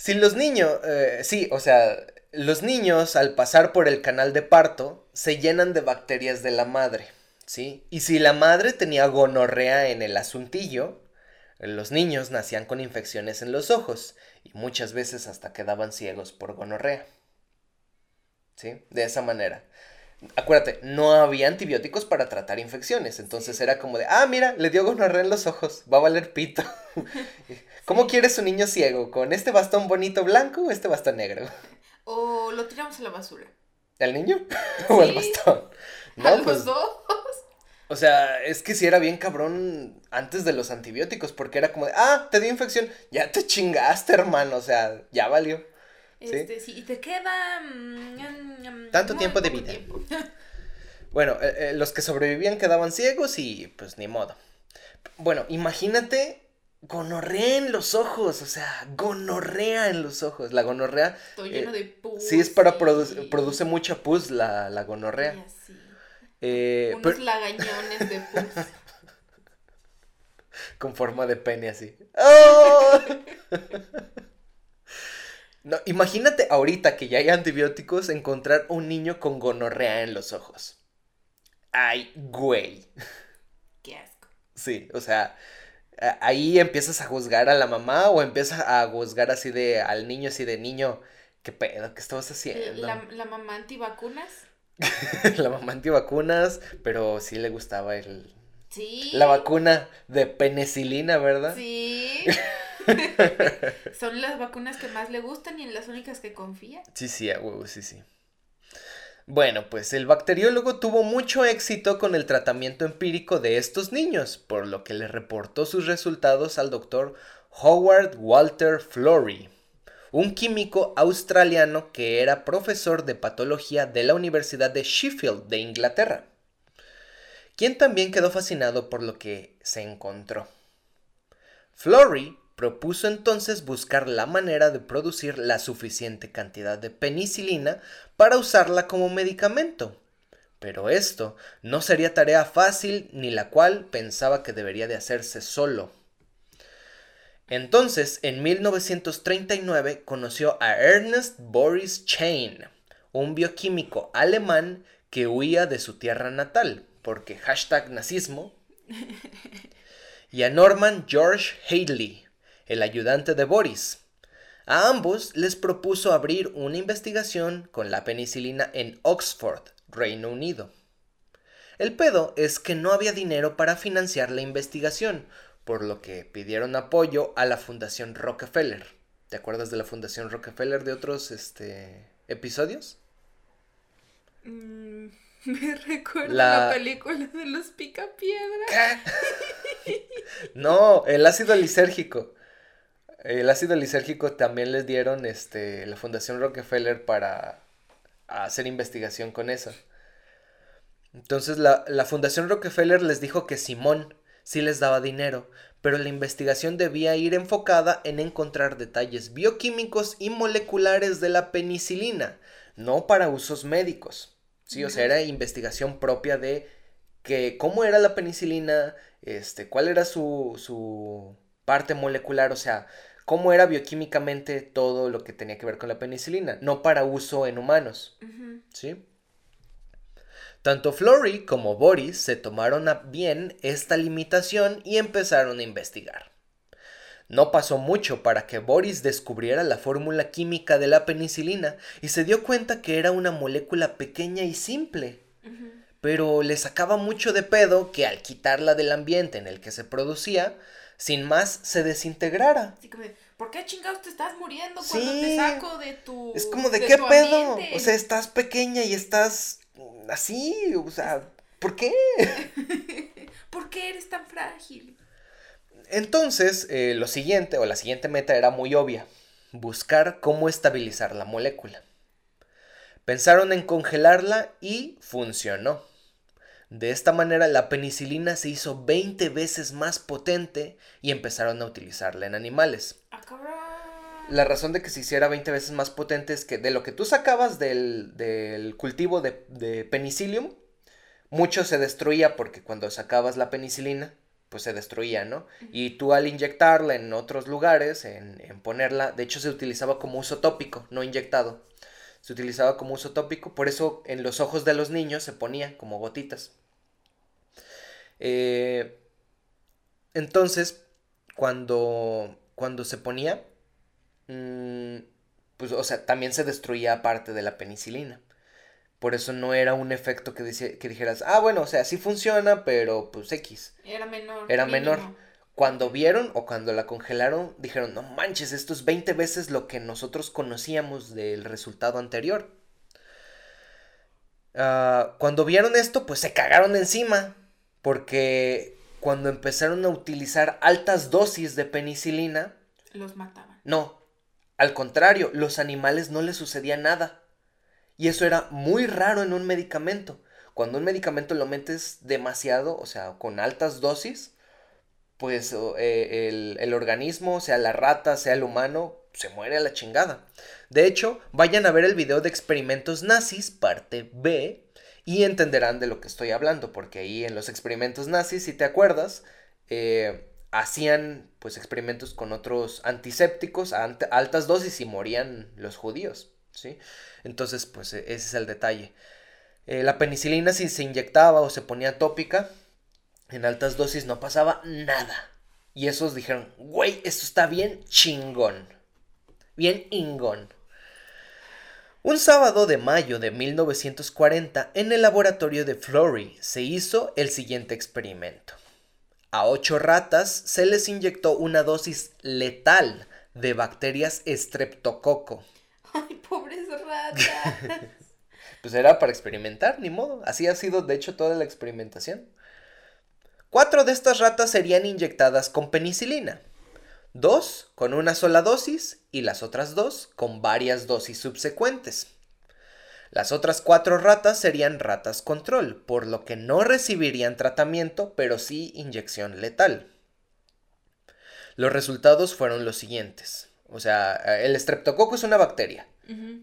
Si los niños, eh, sí, o sea, los niños al pasar por el canal de parto se llenan de bacterias de la madre, ¿sí? Y si la madre tenía gonorrea en el asuntillo, los niños nacían con infecciones en los ojos y muchas veces hasta quedaban ciegos por gonorrea. ¿Sí? De esa manera. Acuérdate, no había antibióticos para tratar infecciones, entonces era como de, ah, mira, le dio gonorrea en los ojos, va a valer pito. ¿Cómo quieres un niño ciego? ¿Con este bastón bonito blanco o este bastón negro? O lo tiramos a la basura. ¿El niño? ¿O el bastón? No, los pues, dos. O sea, es que si era bien cabrón antes de los antibióticos, porque era como de, ah, te dio infección, ya te chingaste, hermano, o sea, ya valió. Este, sí, y te queda... Mm, Tanto tiempo de vida. bueno, eh, eh, los que sobrevivían quedaban ciegos y pues ni modo. Bueno, imagínate gonorrea en los ojos, o sea, gonorrea en los ojos. La gonorrea. Estoy lleno de pus. Sí, es para produce, produce mucha pus la, la gonorrea. Eh, Unos lagañones de pus. Con forma de pene así. ¡Oh! no, imagínate ahorita que ya hay antibióticos encontrar un niño con gonorrea en los ojos. Ay, güey. Qué asco. Sí, o sea, ahí empiezas a juzgar a la mamá o empiezas a juzgar así de al niño, así de niño, ¿qué pedo? ¿Qué estabas haciendo? ¿La, la mamá antivacunas? la mamá antivacunas, pero sí le gustaba el... Sí. La vacuna de penicilina, ¿verdad? Sí. Son las vacunas que más le gustan y en las únicas que confía. Sí, sí, a huevo, sí, sí. Bueno, pues el bacteriólogo tuvo mucho éxito con el tratamiento empírico de estos niños, por lo que le reportó sus resultados al doctor Howard Walter Flory, un químico australiano que era profesor de patología de la Universidad de Sheffield de Inglaterra, quien también quedó fascinado por lo que se encontró. Flory Propuso entonces buscar la manera de producir la suficiente cantidad de penicilina para usarla como medicamento. Pero esto no sería tarea fácil ni la cual pensaba que debería de hacerse solo. Entonces, en 1939 conoció a Ernest Boris Chain, un bioquímico alemán que huía de su tierra natal, porque hashtag nazismo, y a Norman George Haley, el ayudante de Boris. A ambos les propuso abrir una investigación con la penicilina en Oxford, Reino Unido. El pedo es que no había dinero para financiar la investigación, por lo que pidieron apoyo a la Fundación Rockefeller. ¿Te acuerdas de la Fundación Rockefeller de otros este, episodios. Mm, me recuerda la... la... película de los picapiedra. no, el ácido lisérgico. El ácido lisérgico también les dieron este, la Fundación Rockefeller para hacer investigación con eso. Entonces la, la Fundación Rockefeller les dijo que Simón sí les daba dinero, pero la investigación debía ir enfocada en encontrar detalles bioquímicos y moleculares de la penicilina, no para usos médicos. Sí, o sea, era investigación propia de que cómo era la penicilina, este, cuál era su, su parte molecular, o sea, cómo era bioquímicamente todo lo que tenía que ver con la penicilina, no para uso en humanos. ¿Sí? Tanto Flory como Boris se tomaron a bien esta limitación y empezaron a investigar. No pasó mucho para que Boris descubriera la fórmula química de la penicilina y se dio cuenta que era una molécula pequeña y simple. Pero le sacaba mucho de pedo que al quitarla del ambiente en el que se producía, sin más se desintegrara. ¿por qué chingados te estás muriendo cuando te saco de tu. Es como de, qué pedo. O sea, estás pequeña y estás así. O sea, ¿por qué? ¿Por qué eres tan frágil? Entonces, eh, lo siguiente, o la siguiente meta era muy obvia: buscar cómo estabilizar la molécula. Pensaron en congelarla y funcionó. De esta manera la penicilina se hizo 20 veces más potente y empezaron a utilizarla en animales. Ah, la razón de que se hiciera 20 veces más potente es que de lo que tú sacabas del, cultivo de, de, penicillium, mucho se destruía porque cuando sacabas la penicilina, pues se destruía, ¿no? Y tú al inyectarla en otros lugares, en, en ponerla, de hecho se utilizaba como uso tópico, no inyectado. Se utilizaba como uso tópico, por eso en los ojos de los niños se ponía como gotitas. Eh, entonces, cuando, cuando se ponía, mm, pues, o sea, también se destruía parte de la penicilina. Por eso no era un efecto que, que dijeras, ah, bueno, o sea, sí funciona, pero pues X. Era menor. Era menor. Cuando vieron o cuando la congelaron, dijeron, no manches, esto es 20 veces lo que nosotros conocíamos del resultado anterior. Ah, cuando vieron esto, pues se cagaron encima. Porque cuando empezaron a utilizar altas dosis de penicilina... Los mataban. No, al contrario, los animales no les sucedía nada. Y eso era muy raro en un medicamento. Cuando un medicamento lo metes demasiado, o sea, con altas dosis, pues eh, el, el, organismo, sea la rata, sea el humano, se muere a la chingada. De hecho, vayan a ver el video de experimentos nazis, parte B, y entenderán de lo que estoy hablando, porque ahí en los experimentos nazis, si te acuerdas, eh, hacían pues experimentos con otros antisépticos a altas dosis y morían los judíos, ¿sí? Entonces, pues e-, ese es el detalle. Eh, la penicilina si se inyectaba o se ponía tópica, en altas dosis no pasaba nada. Y esos dijeron, güey, esto está bien chingón. Bien ingón. Un sábado de mayo de 1940, en el laboratorio de Flory, se hizo el siguiente experimento. A ocho ratas se les inyectó una dosis letal de bacterias estreptococo. Ay, pobres ratas. pues era para experimentar, ni modo. Así ha sido, de hecho, toda la experimentación. Cuatro de estas ratas serían inyectadas con penicilina dos con una sola dosis y las otras dos con varias dosis subsecuentes. Las otras cuatro ratas serían ratas control, por lo que no recibirían tratamiento, pero sí inyección letal. Los resultados fueron los siguientes. O sea, el estreptococo es una bacteria.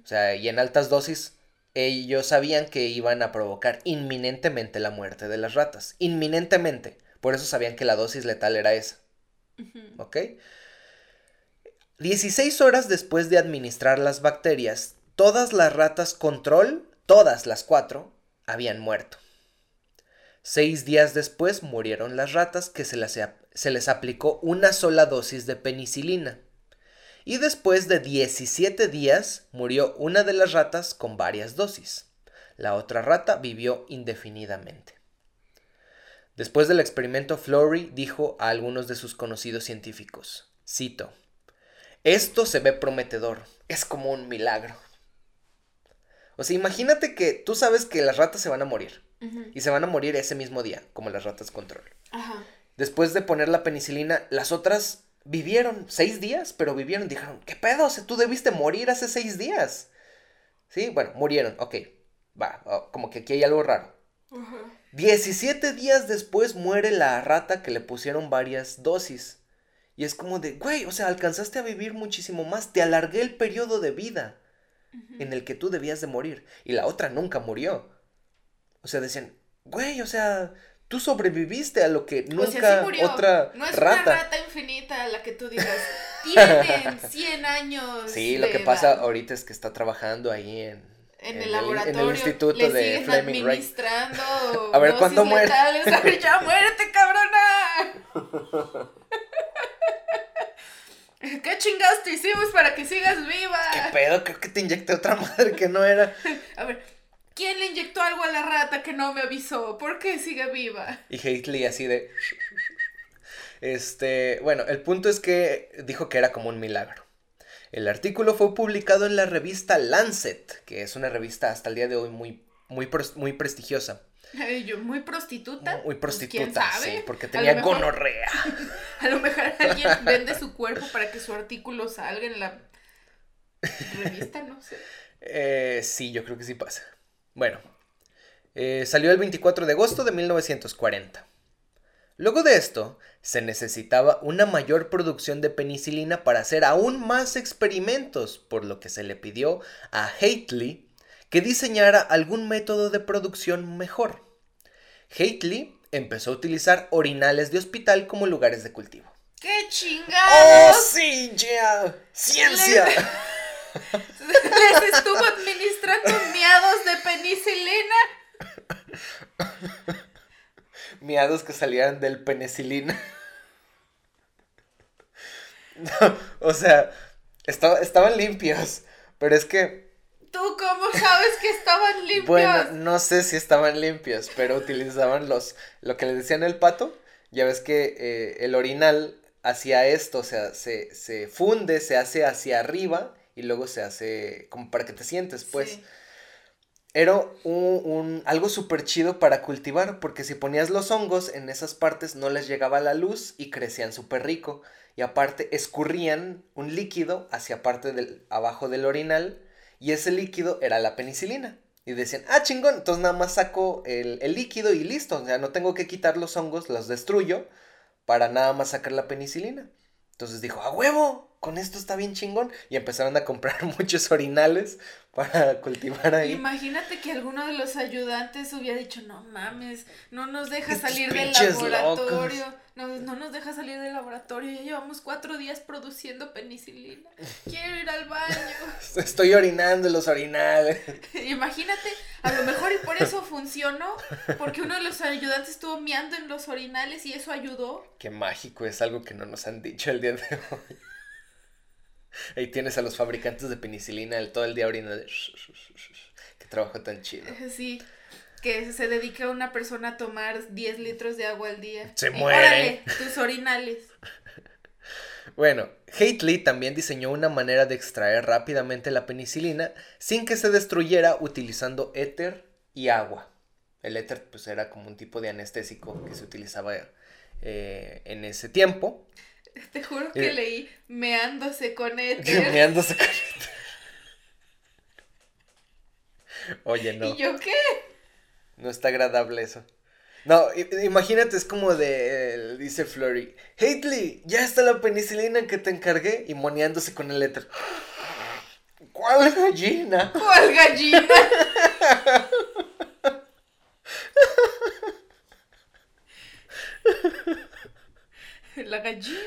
O sea, y en altas dosis ellos sabían que iban a provocar inminentemente la muerte de las ratas. Inminentemente. Por eso sabían que la dosis letal era esa. ¿Ok? 16 horas después de administrar las bacterias, todas las ratas control, todas las cuatro, habían muerto. Seis días después murieron las ratas que se, se les aplicó una sola dosis de penicilina. Y después de 17 días murió una de las ratas con varias dosis. La otra rata vivió indefinidamente. Después del experimento, Flory dijo a algunos de sus conocidos científicos, cito, esto se ve prometedor, es como un milagro. O sea, imagínate que tú sabes que las ratas se van a morir. Y se van a morir ese mismo día, como las ratas control. Ajá. Después de poner la penicilina, las otras vivieron seis días, pero vivieron. Dijeron, ¿qué pedo? O sea, tú debiste morir hace seis días. Sí, bueno, murieron, ok. Va, oh, como que aquí hay algo raro. Ajá. 17 días después muere la rata que le pusieron varias dosis. Y es como de, güey, o sea, alcanzaste a vivir muchísimo más. Te alargué el periodo de vida en el que tú debías de morir. Y la otra nunca murió. O sea, decían, güey, o sea, tú sobreviviste a lo que O nunca sea, sí murió. otra no es rata. una rata infinita a la que tú digas, tienen 100 años. Sí, lo que pasa edad". ahorita es que está trabajando ahí en, En en el laboratorio. en el instituto le de Fleming Wright. administrando. A ver, ¿cuándo muere? ya muérete, cabrona. ¿Qué chingados te hicimos para que sigas viva? ¿Qué pedo? Creo que te inyecté otra madre que no era. A ver, ¿quién le inyectó algo a la rata que no me avisó? ¿Por qué sigue viva? Y Haley así de... Este, bueno, el punto es que dijo que era como un milagro. El artículo fue publicado en la revista Lancet, que es una revista hasta el día de hoy muy, muy, muy prestigiosa. Yo, muy prostituta. Muy Pues, prostituta, ¿quién sabe? sí, porque tenía mejor- gonorrea. A lo mejor alguien vende su cuerpo para que su artículo salga en la revista, no sé. Eh, sí, yo creo que sí pasa. Bueno, eh, salió el 24 de agosto de 1940. Luego de esto, se necesitaba una mayor producción de penicilina para hacer aún más experimentos, por lo que se le pidió a Hately que diseñara algún método de producción mejor. Hately empezó a utilizar orinales de hospital como lugares de cultivo. ¡Qué ¡Oh, chingados! sí, yeah! ¡Ciencia! Les estuvo administrando miados de penicilina. miados que salieran del penicilina. No, o sea, estaba- estaban limpios, pero es que, ¿Tú cómo sabes que estaban limpios? bueno, no sé si estaban limpios, pero utilizaban los, lo que le decían el pato, ya ves que eh, el orinal hacía esto, o sea, se, se funde, se hace hacia arriba y luego se hace como para que te sientes, pues. Sí. Era un, un- algo súper chido para cultivar, porque si ponías los hongos en esas partes no les llegaba la luz y crecían súper rico. Y aparte escurrían un líquido hacia parte del abajo del orinal y ese líquido era la penicilina. Y decían, ah, chingón, entonces nada más saco el, el líquido y listo. O sea, no tengo que quitar los hongos, los destruyo para nada más sacar la penicilina. Entonces dijo, a huevo, con esto está bien chingón. Y empezaron a comprar muchos orinales para cultivar ahí. Imagínate que alguno de los ayudantes hubiera dicho, no mames, no nos deja Estos salir del laboratorio. No, no nos deja salir del laboratorio. Ya llevamos cuatro días produciendo penicilina. Quiero ir al baño. Estoy orinando en los orinales. Imagínate, a lo mejor y por eso funcionó, porque uno de los ayudantes estuvo meando en los orinales y eso ayudó. Qué mágico, es algo que no nos han dicho el día de hoy. Ahí tienes a los fabricantes de penicilina el, todo el día orinando. Qué trabajo tan chido. Sí, que se dedica una persona a tomar 10 litros de agua al día. Se muere. órale, tus orinales. Bueno, Hately también diseñó una manera de extraer rápidamente la penicilina sin que se destruyera utilizando éter y agua. El éter pues era como un tipo de anestésico que se utilizaba eh, en ese tiempo. Te juro que Eh. leí meándose con éter. Meándose con éter. Oye, no. ¿Y yo qué? No está agradable eso. No, imagínate, es como de, eh, dice Flurry, Hately, ya está la penicilina que te encargué y moneándose con el éter. ¿Cuál gallina? ¿Cuál gallina? La gallina.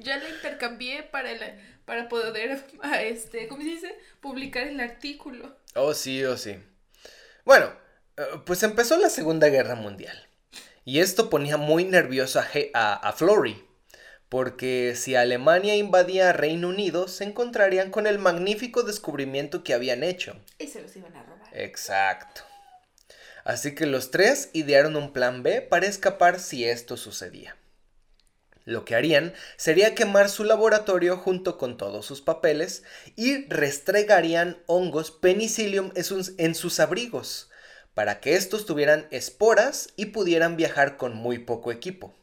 Ya la intercambié para el, para poder a este, ¿cómo se dice? publicar el artículo. Oh, sí, oh, sí. Bueno, eh, pues empezó la Segunda Guerra Mundial. Y esto ponía muy nervioso a, He- a, a Florey, porque si Alemania invadía Reino Unido, se encontrarían con el magnífico descubrimiento que habían hecho. Y se los iban a robar. Exacto. Así que los tres idearon un plan B para escapar si esto sucedía. Lo que harían sería quemar su laboratorio junto con todos sus papeles y restregarían hongos penicillium en sus abrigos, para que estos tuvieran esporas y pudieran viajar con muy poco equipo.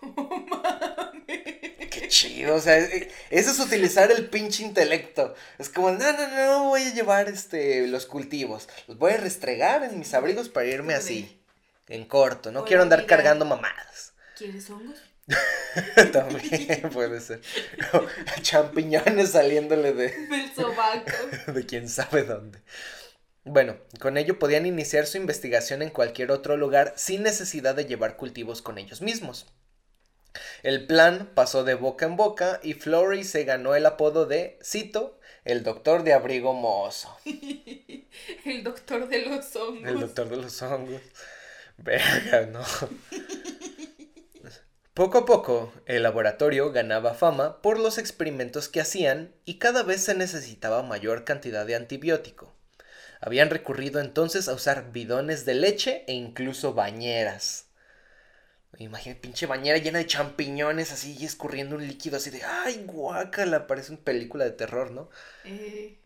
Qué chido, o sea, e, eso es utilizar el pinche intelecto. Es como, no, no, no, voy a llevar este, los cultivos. Los voy a restregar en mis abrigos para irme así, en corto. No quiero andar cargando mamadas. ¿Quieres hongos? También puede ser. champiñones saliéndole de. Del sobaco. De quién sabe dónde. Bueno, con ello podían iniciar su investigación en cualquier otro lugar sin necesidad de llevar cultivos con ellos mismos. El plan pasó de boca en boca y Flory se ganó el apodo de, cito, el doctor de abrigo mozo. el doctor de los hongos. El doctor de los hongos. Verga, no. Poco a poco, el laboratorio ganaba fama por los experimentos que hacían y cada vez se necesitaba mayor cantidad de antibiótico. Habían recurrido entonces a usar bidones de leche e incluso bañeras. Imagínate, pinche bañera llena de champiñones así y escurriendo un líquido así de ¡ay, guácala! Parece una película de terror, ¿no? Eh.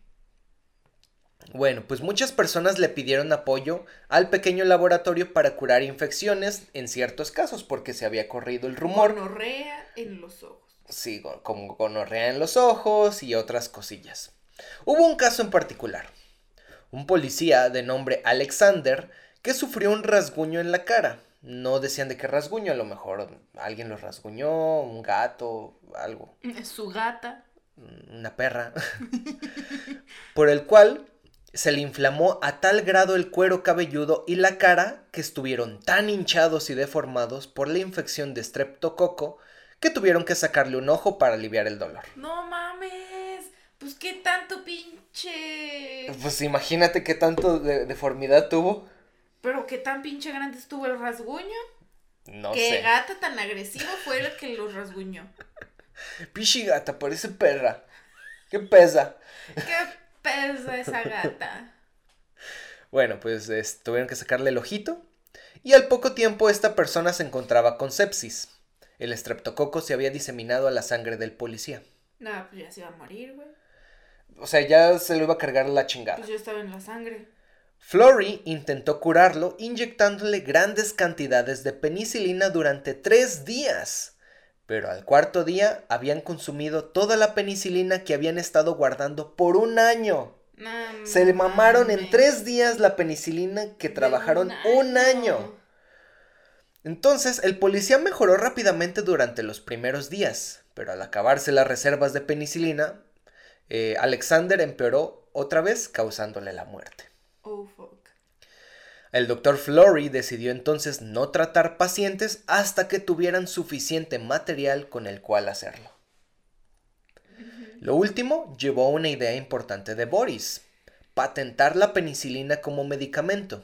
Bueno, pues muchas personas le pidieron apoyo al pequeño laboratorio para curar infecciones en ciertos casos, porque se había corrido el rumor. Gonorrea en los ojos. Sí, como gonorrea en los ojos y otras cosillas. Hubo un caso en particular. Un policía de nombre Alexander que sufrió un rasguño en la cara. No decían de qué rasguño, a lo mejor alguien lo rasguñó, un gato, algo. Su gata. Una perra. Por el cual se le inflamó a tal grado el cuero cabelludo y la cara que estuvieron tan hinchados y deformados por la infección de streptococo que tuvieron que sacarle un ojo para aliviar el dolor. No mames, pues qué tanto pinche. Pues imagínate qué tanto de deformidad tuvo. Pero qué tan pinche grande estuvo el rasguño. No sé. Qué gata tan agresiva fue el que los rasguñó. Pichi gata, parece perra. ¿Qué pesa? ¿Qué pesa esa gata. Bueno, pues tuvieron que sacarle el ojito. Y al poco tiempo esta persona se encontraba con sepsis. El estreptococo se había diseminado a la sangre del policía. No, pues ya se iba a morir, güey. O sea, ya se lo iba a cargar la chingada. Pues ya estaba en la sangre. Flory intentó curarlo inyectándole grandes cantidades de penicilina durante tres días. Pero al cuarto día habían consumido toda la penicilina que habían estado guardando por un año. Se le mamaron en tres días la penicilina que trabajaron un año. Entonces el policía mejoró rápidamente durante los primeros días, pero al acabarse las reservas de penicilina, eh, Alexander empeoró otra vez causándole la muerte. El doctor Flory decidió entonces no tratar pacientes hasta que tuvieran suficiente material con el cual hacerlo. Lo último llevó a una idea importante de Boris, patentar la penicilina como medicamento.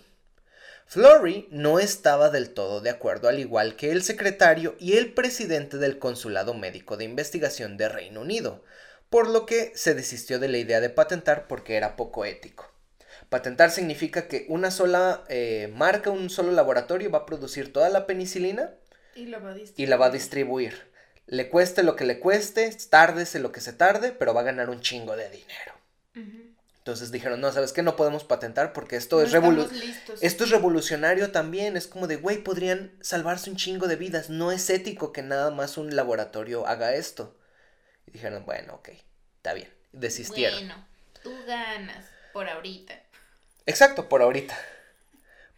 Flory no estaba del todo de acuerdo, al igual que el secretario y el presidente del Consulado Médico de Investigación de Reino Unido, por lo que se desistió de la idea de patentar porque era poco ético. Patentar significa que una sola eh, marca, un solo laboratorio va a producir toda la penicilina y la va a distribuir. Y la va a distribuir. Le cueste lo que le cueste, tárdese lo que se tarde, pero va a ganar un chingo de dinero. Entonces dijeron, no, ¿sabes qué? No podemos patentar porque esto es Esto es revolucionario también. Es como de, güey, podrían salvarse un chingo de vidas. No es ético que nada más un laboratorio haga esto. Y dijeron, bueno, ok, está bien. Desistieron. Bueno, tú ganas por ahorita. Exacto, por ahorita.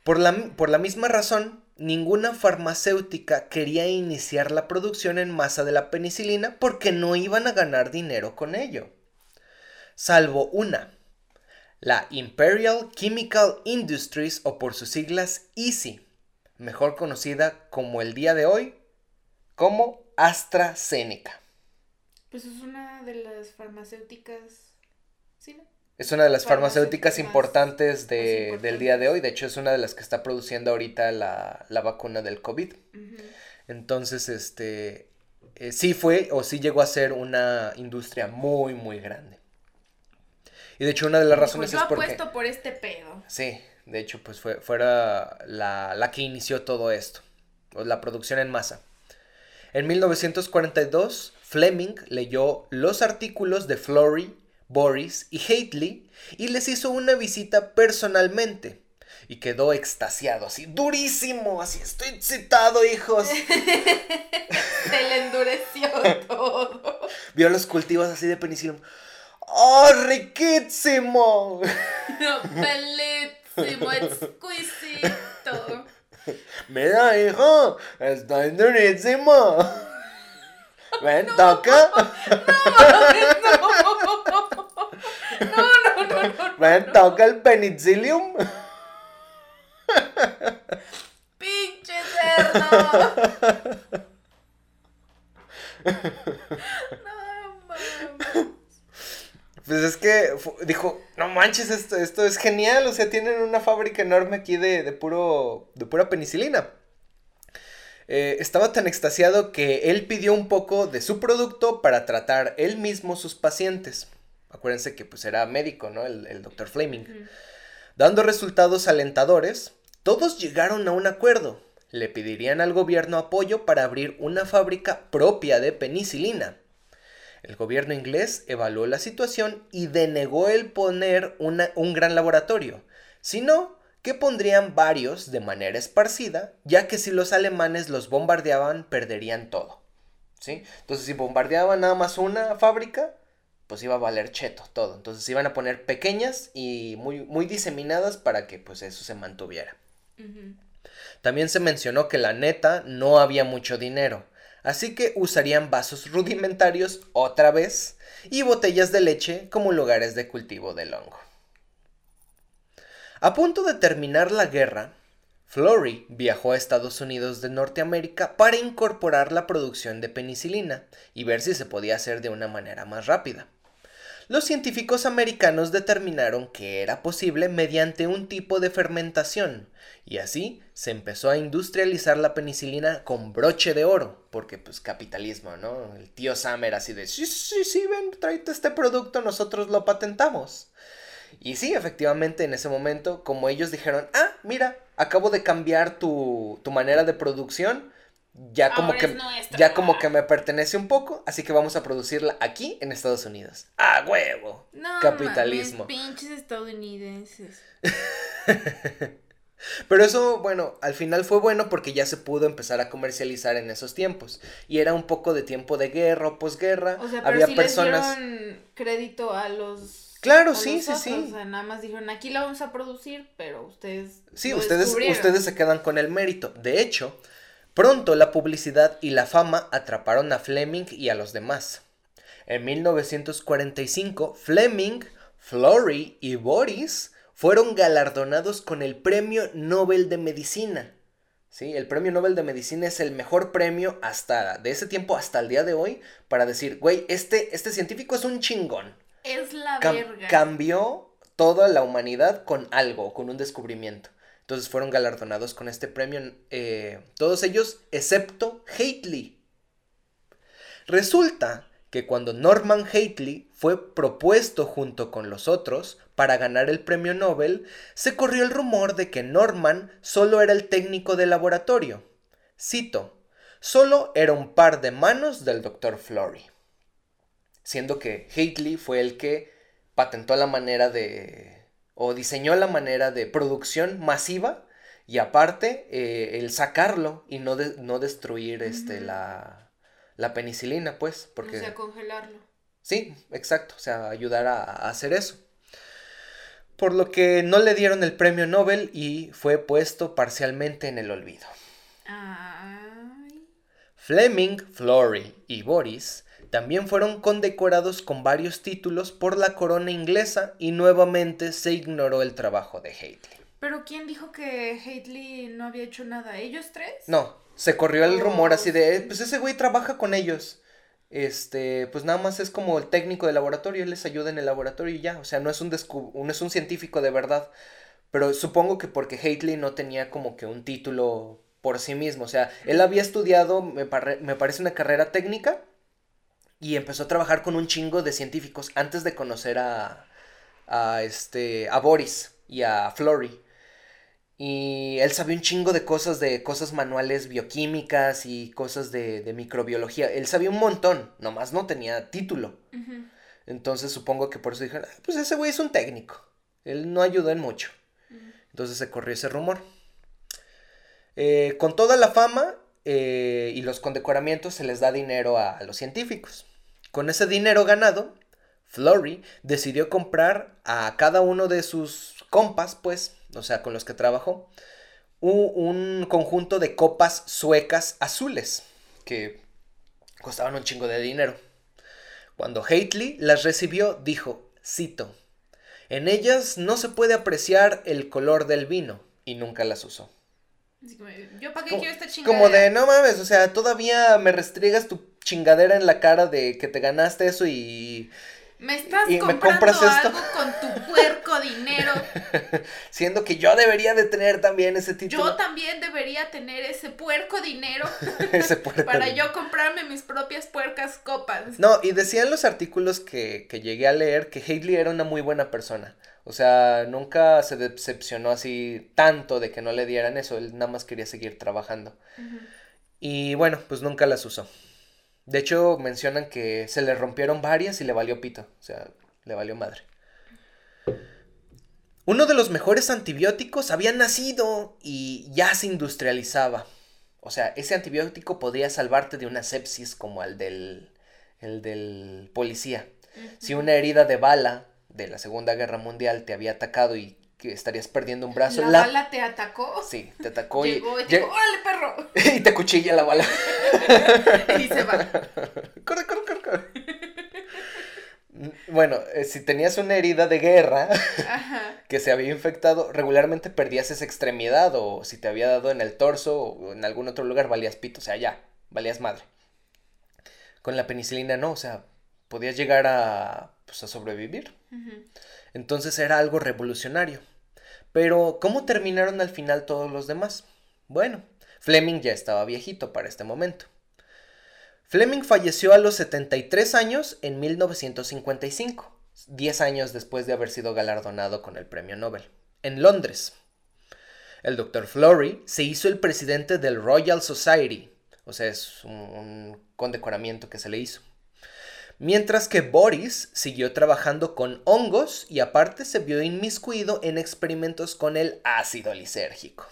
Por la, por la misma razón, ninguna farmacéutica quería iniciar la producción en masa de la penicilina porque no iban a ganar dinero con ello. Salvo una, la Imperial Chemical Industries o por sus siglas EASY, mejor conocida como el día de hoy como AstraZeneca. Pues es una de las farmacéuticas, ¿sí? Es una de las farmacéuticas importantes de, del día de hoy. De hecho, es una de las que está produciendo ahorita la, vacuna del COVID. Entonces, este, eh, sí fue o sí llegó a ser una industria muy, muy grande. Y de hecho, una de las razones es porque... por este pedo. Sí, de hecho, pues fue, fuera la, la que inició todo esto. La producción en masa. En 1942, Fleming leyó los artículos de Florey, Boris y Hately y les hizo una visita personalmente. Y quedó extasiado, así, durísimo, así, estoy excitado, hijos. Se le endureció todo. Vio los cultivos así de penicilio. ¡Oh, riquísimo! Belísimo, exquisito. Mira, hijo, estoy durísimo. Ven, toca. No, no, no, no. Ven, toca el penicillium. Pinche cerdo. No mames. Pues es que dijo, no manches, esto, esto es genial. O sea, tienen una fábrica enorme aquí de, de puro. de pura penicilina. Eh, estaba tan extasiado que él pidió un poco de su producto para tratar él mismo sus pacientes. Acuérdense que pues era médico, ¿no? El, el doctor Fleming. Dando resultados alentadores, todos llegaron a un acuerdo. Le pedirían al gobierno apoyo para abrir una fábrica propia de penicilina. El gobierno inglés evaluó la situación y denegó el poner una- un gran laboratorio, sino que pondrían varios de manera esparcida, ya que si los alemanes los bombardeaban perderían todo. ¿sí? Entonces si bombardeaban nada más una fábrica, pues iba a valer cheto todo. Entonces iban a poner pequeñas y muy, muy diseminadas para que pues eso se mantuviera. También se mencionó que la neta no había mucho dinero, así que usarían vasos rudimentarios otra vez y botellas de leche como lugares de cultivo del hongo. A punto de terminar la guerra, Flory viajó a Estados Unidos de Norteamérica para incorporar la producción de penicilina y ver si se podía hacer de una manera más rápida. Los científicos americanos determinaron que era posible mediante un tipo de fermentación, y así se empezó a industrializar la penicilina con broche de oro, porque pues capitalismo, ¿no? El tío Sam era así de, sí, sí, sí, ven, tráete este producto, nosotros lo patentamos. Y sí, efectivamente, en ese momento, como ellos dijeron, ah, mira, acabo de cambiar tu, tu manera de producción, ya como Ahora que ya como que me pertenece un poco, así que vamos a producirla aquí en Estados Unidos. ¡Ah, huevo! No, Capitalismo. mames, pinches estadounidenses. Pero eso, bueno, al final fue bueno porque ya se pudo empezar a comercializar en esos tiempos. Y era un poco de tiempo de guerra o posguerra. O sea, pero Había sí personas. les dieron crédito a los. Claro, a sí, sí, sí. O sea, nada más dijeron, aquí la vamos a producir, pero ustedes. Sí, ustedes, descubrieron". ustedes se quedan con el mérito. De hecho, pronto la publicidad y la fama atraparon a Fleming y a los demás. En 1945, Fleming, Flory y Boris fueron galardonados con el Premio Nobel de Medicina. Sí, el Premio Nobel de Medicina es el mejor premio hasta de ese tiempo hasta el día de hoy para decir, güey, este, este científico es un chingón. Es la Cam- verga. cambió toda la humanidad con algo, con un descubrimiento. Entonces fueron galardonados con este premio, eh, todos ellos, excepto Hately. Resulta que cuando Norman Hately fue propuesto junto con los otros para ganar el premio Nobel, se corrió el rumor de que Norman solo era el técnico de laboratorio. Cito, solo era un par de manos del Dr. Flory siendo que Hately fue el que patentó la manera de o diseñó la manera de producción masiva y aparte eh, el sacarlo y no, de- no destruir este la, la penicilina pues porque O sea, congelarlo. sí exacto o sea ayudar a, a hacer eso por lo que no le dieron el premio Nobel y fue puesto parcialmente en el olvido Ay. Fleming, Flory y Boris también fueron condecorados con varios títulos por la corona inglesa y nuevamente se ignoró el trabajo de Hately. Pero ¿quién dijo que Hately no había hecho nada? ¿Ellos tres? No, se corrió el rumor Oh, así de, sí. pues ese güey trabaja con ellos. Este, pues nada más es como el técnico de laboratorio, él les ayuda en el laboratorio y ya, o sea, no es un no es un científico de verdad. Pero supongo que porque Hately no tenía como que un título por sí mismo, o sea, él había estudiado, me, me parece una carrera técnica y empezó a trabajar con un chingo de científicos antes de conocer a, a este, a Boris y a Flory. Y él sabía un chingo de cosas, de cosas manuales bioquímicas y cosas de, de microbiología. Él sabía un montón, nomás no tenía título. Entonces supongo que por eso dijeron, ah, pues ese güey es un técnico. Él no ayudó en mucho. Entonces se corrió ese rumor. Eh, con toda la fama eh, y los condecoramientos se les da dinero a, los científicos. Con ese dinero ganado, Flory decidió comprar a cada uno de sus compas, pues, o sea, con los que trabajó, un, conjunto de copas suecas azules que costaban un chingo de dinero. Cuando Hately las recibió, dijo, cito, en ellas no se puede apreciar el color del vino, y nunca las usó. Yo para qué quiero esta chingadera. Como de, no mames, o sea, todavía me restriegas tu chingadera en la cara de que te ganaste eso y me estás comprando algo con tu puerco dinero. Siendo que yo debería de tener también ese título. Yo también debería tener ese puerco dinero. ese puerco Para yo comprarme mis propias puercas copas. No, y decían los artículos que, que llegué a leer que Haley era una muy buena persona. O sea, nunca se decepcionó así tanto de que no le dieran eso. Él nada más quería seguir trabajando. Y bueno, pues nunca las usó. De hecho, mencionan que se le rompieron varias y le valió pito. O sea, le valió madre. Uno de los mejores antibióticos había nacido y ya se industrializaba. O sea, ese antibiótico podría salvarte de una sepsis como el del, el del policía. Si una herida de bala de la Segunda Guerra Mundial te había atacado y que estarías perdiendo un brazo. ¿La, bala te atacó? Sí, te atacó Llegó y, te dijo, ¡órale, perro! y te cuchilla la bala. y se va. Corre, corre, corre, corre. Bueno, eh, si tenías una herida de guerra que se había infectado, regularmente perdías esa extremidad o si te había dado en el torso o en algún otro lugar valías pito, o sea, ya, valías madre. Con la penicilina no, o sea, podías llegar a, pues, a sobrevivir. Entonces era algo revolucionario. Pero, ¿cómo terminaron al final todos los demás? Bueno, Fleming ya estaba viejito para este momento. Fleming falleció a los 73 años en 1955, 10 años después de haber sido galardonado con el premio Nobel, en Londres. El Dr. Flory se hizo el presidente del Royal Society, o sea, es un, un condecoramiento que se le hizo. Mientras que Boris siguió trabajando con hongos y aparte se vio inmiscuido en experimentos con el ácido lisérgico.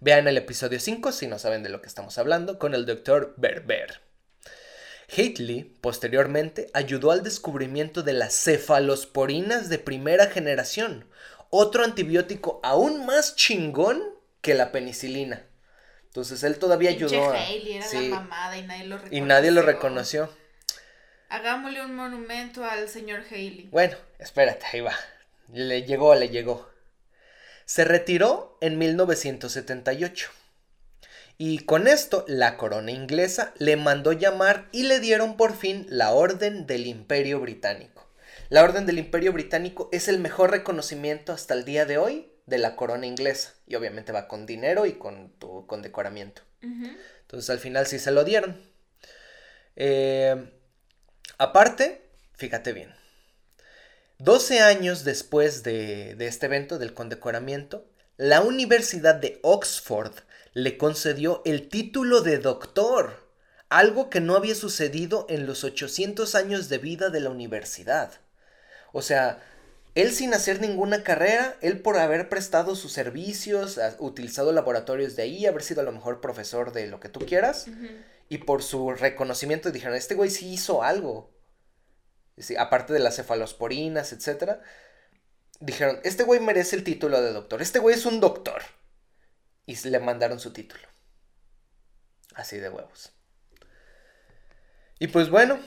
Vean el episodio 5 si no saben de lo que estamos hablando con el Dr. Berber. Hatley, posteriormente, ayudó al descubrimiento de las cefalosporinas de primera generación, otro antibiótico aún más chingón que la penicilina. Entonces él todavía ayudó a... Era la mamada y nadie lo reconoció. Y nadie lo reconoció. Hagámosle un monumento al señor Haley. Bueno, espérate, ahí va. Le llegó, le llegó. Se retiró en 1978. Y con esto la corona inglesa le mandó llamar y le dieron por fin la Orden del Imperio Británico. La Orden del Imperio Británico es el mejor reconocimiento hasta el día de hoy de la corona inglesa. Y obviamente va con dinero y con tu condecoramiento. Entonces al final sí se lo dieron. Eh, Aparte, fíjate bien, 12 años después de, este evento, del condecoramiento, la Universidad de Oxford le concedió el título de doctor, algo que no había sucedido en los 800 años de vida de la universidad. O sea, él sin hacer ninguna carrera, él por haber prestado sus servicios, utilizado laboratorios de ahí, haber sido a lo mejor profesor de lo que tú quieras, y por su reconocimiento dijeron, este güey sí hizo algo. aparte de las cefalosporinas, etc. Dijeron, este güey merece el título de doctor. Este güey es un doctor. Y le mandaron su título. Así de huevos. Y pues bueno,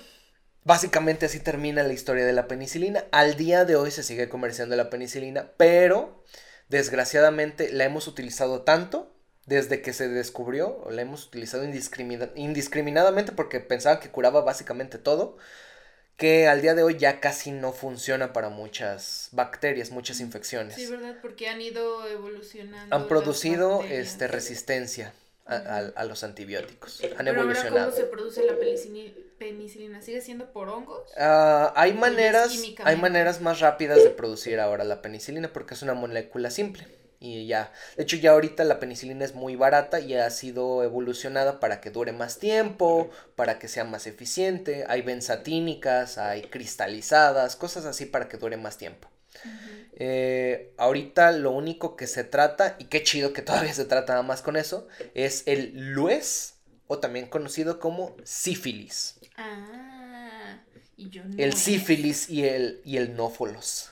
básicamente así termina la historia de la penicilina. Al día de hoy se sigue comerciando la penicilina, pero desgraciadamente la hemos utilizado tanto desde que se descubrió, la hemos utilizado indiscriminadamente porque pensaba que curaba básicamente todo, que al día de hoy ya casi no funciona para muchas bacterias, muchas infecciones. Sí, ¿verdad? Porque han ido evolucionando. Han producido este, resistencia a, los antibióticos. Han Pero evolucionado. ¿Cómo se produce la penicilina? ¿Sigue siendo por hongos? Ah, hay maneras, hay maneras más rápidas de producir ahora la penicilina porque es una molécula simple. Y ya. De hecho, ya ahorita la penicilina es muy barata y ha sido evolucionada para que dure más tiempo, para que sea más eficiente. Hay benzatínicas, hay cristalizadas, cosas así para que dure más tiempo. Eh, ahorita lo único que se trata, y qué chido que todavía se trata nada más con eso, es el lues, o también conocido como sífilis. Ah, y yo El sífilis y el, y el nófolos.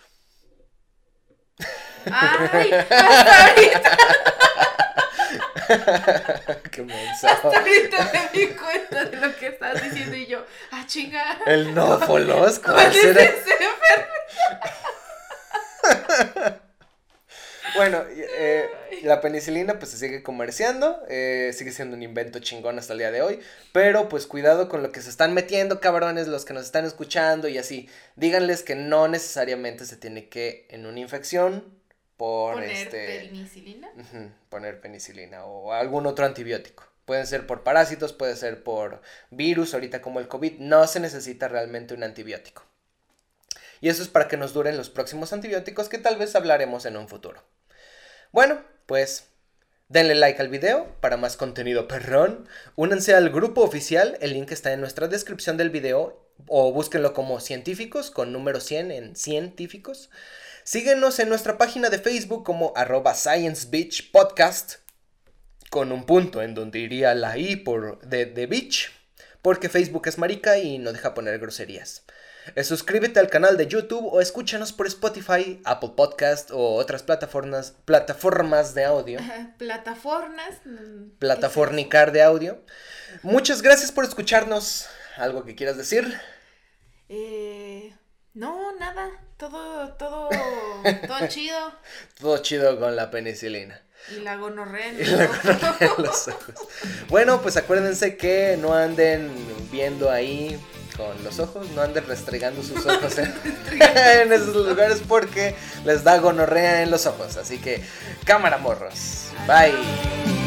Ay, hasta ahorita. Qué mensaje. Hasta ahorita me di cuenta de lo que estás diciendo y yo, ah, chinga. El nófolos, ¿cuál ¿Cuál es será? enfermo? Bueno, eh, la penicilina pues se sigue comerciando, eh, sigue siendo un invento chingón hasta el día de hoy, pero pues cuidado con lo que se están metiendo, cabrones, los que nos están escuchando y así. Díganles que no necesariamente se tiene que en una infección por Poner este penicilina. poner penicilina o algún otro antibiótico. Pueden ser por parásitos, puede ser por virus, ahorita como el COVID, no se necesita realmente un antibiótico. Y eso es para que nos duren los próximos antibióticos que tal vez hablaremos en un futuro. Bueno, pues denle like al video para más contenido perrón. Únanse al grupo oficial, el link está en nuestra descripción del video o búsquenlo como científicos con número 100 en científicos. Síguenos en nuestra página de Facebook como arroba Science Beach Podcast con un punto en donde iría la I por de, de Beach porque Facebook es marica y no deja poner groserías. Eh, suscríbete al canal de YouTube o escúchanos por Spotify, Apple Podcast o otras plataformas, plataformas de audio. Ajá, Plataformas. mm, Platafornicar de audio. Muchas gracias por escucharnos. ¿Algo que quieras decir? Eh, no, nada. Todo, todo, todo chido. Todo chido con la penicilina. Y la gonorrea en Y los la ojos. gonorrea en los ojos. Bueno, pues acuérdense que no anden viendo ahí con los ojos, no anden restregando sus ojos en, en esos lugares porque les da gonorrea en los ojos. Así que, cámara morros. Bye.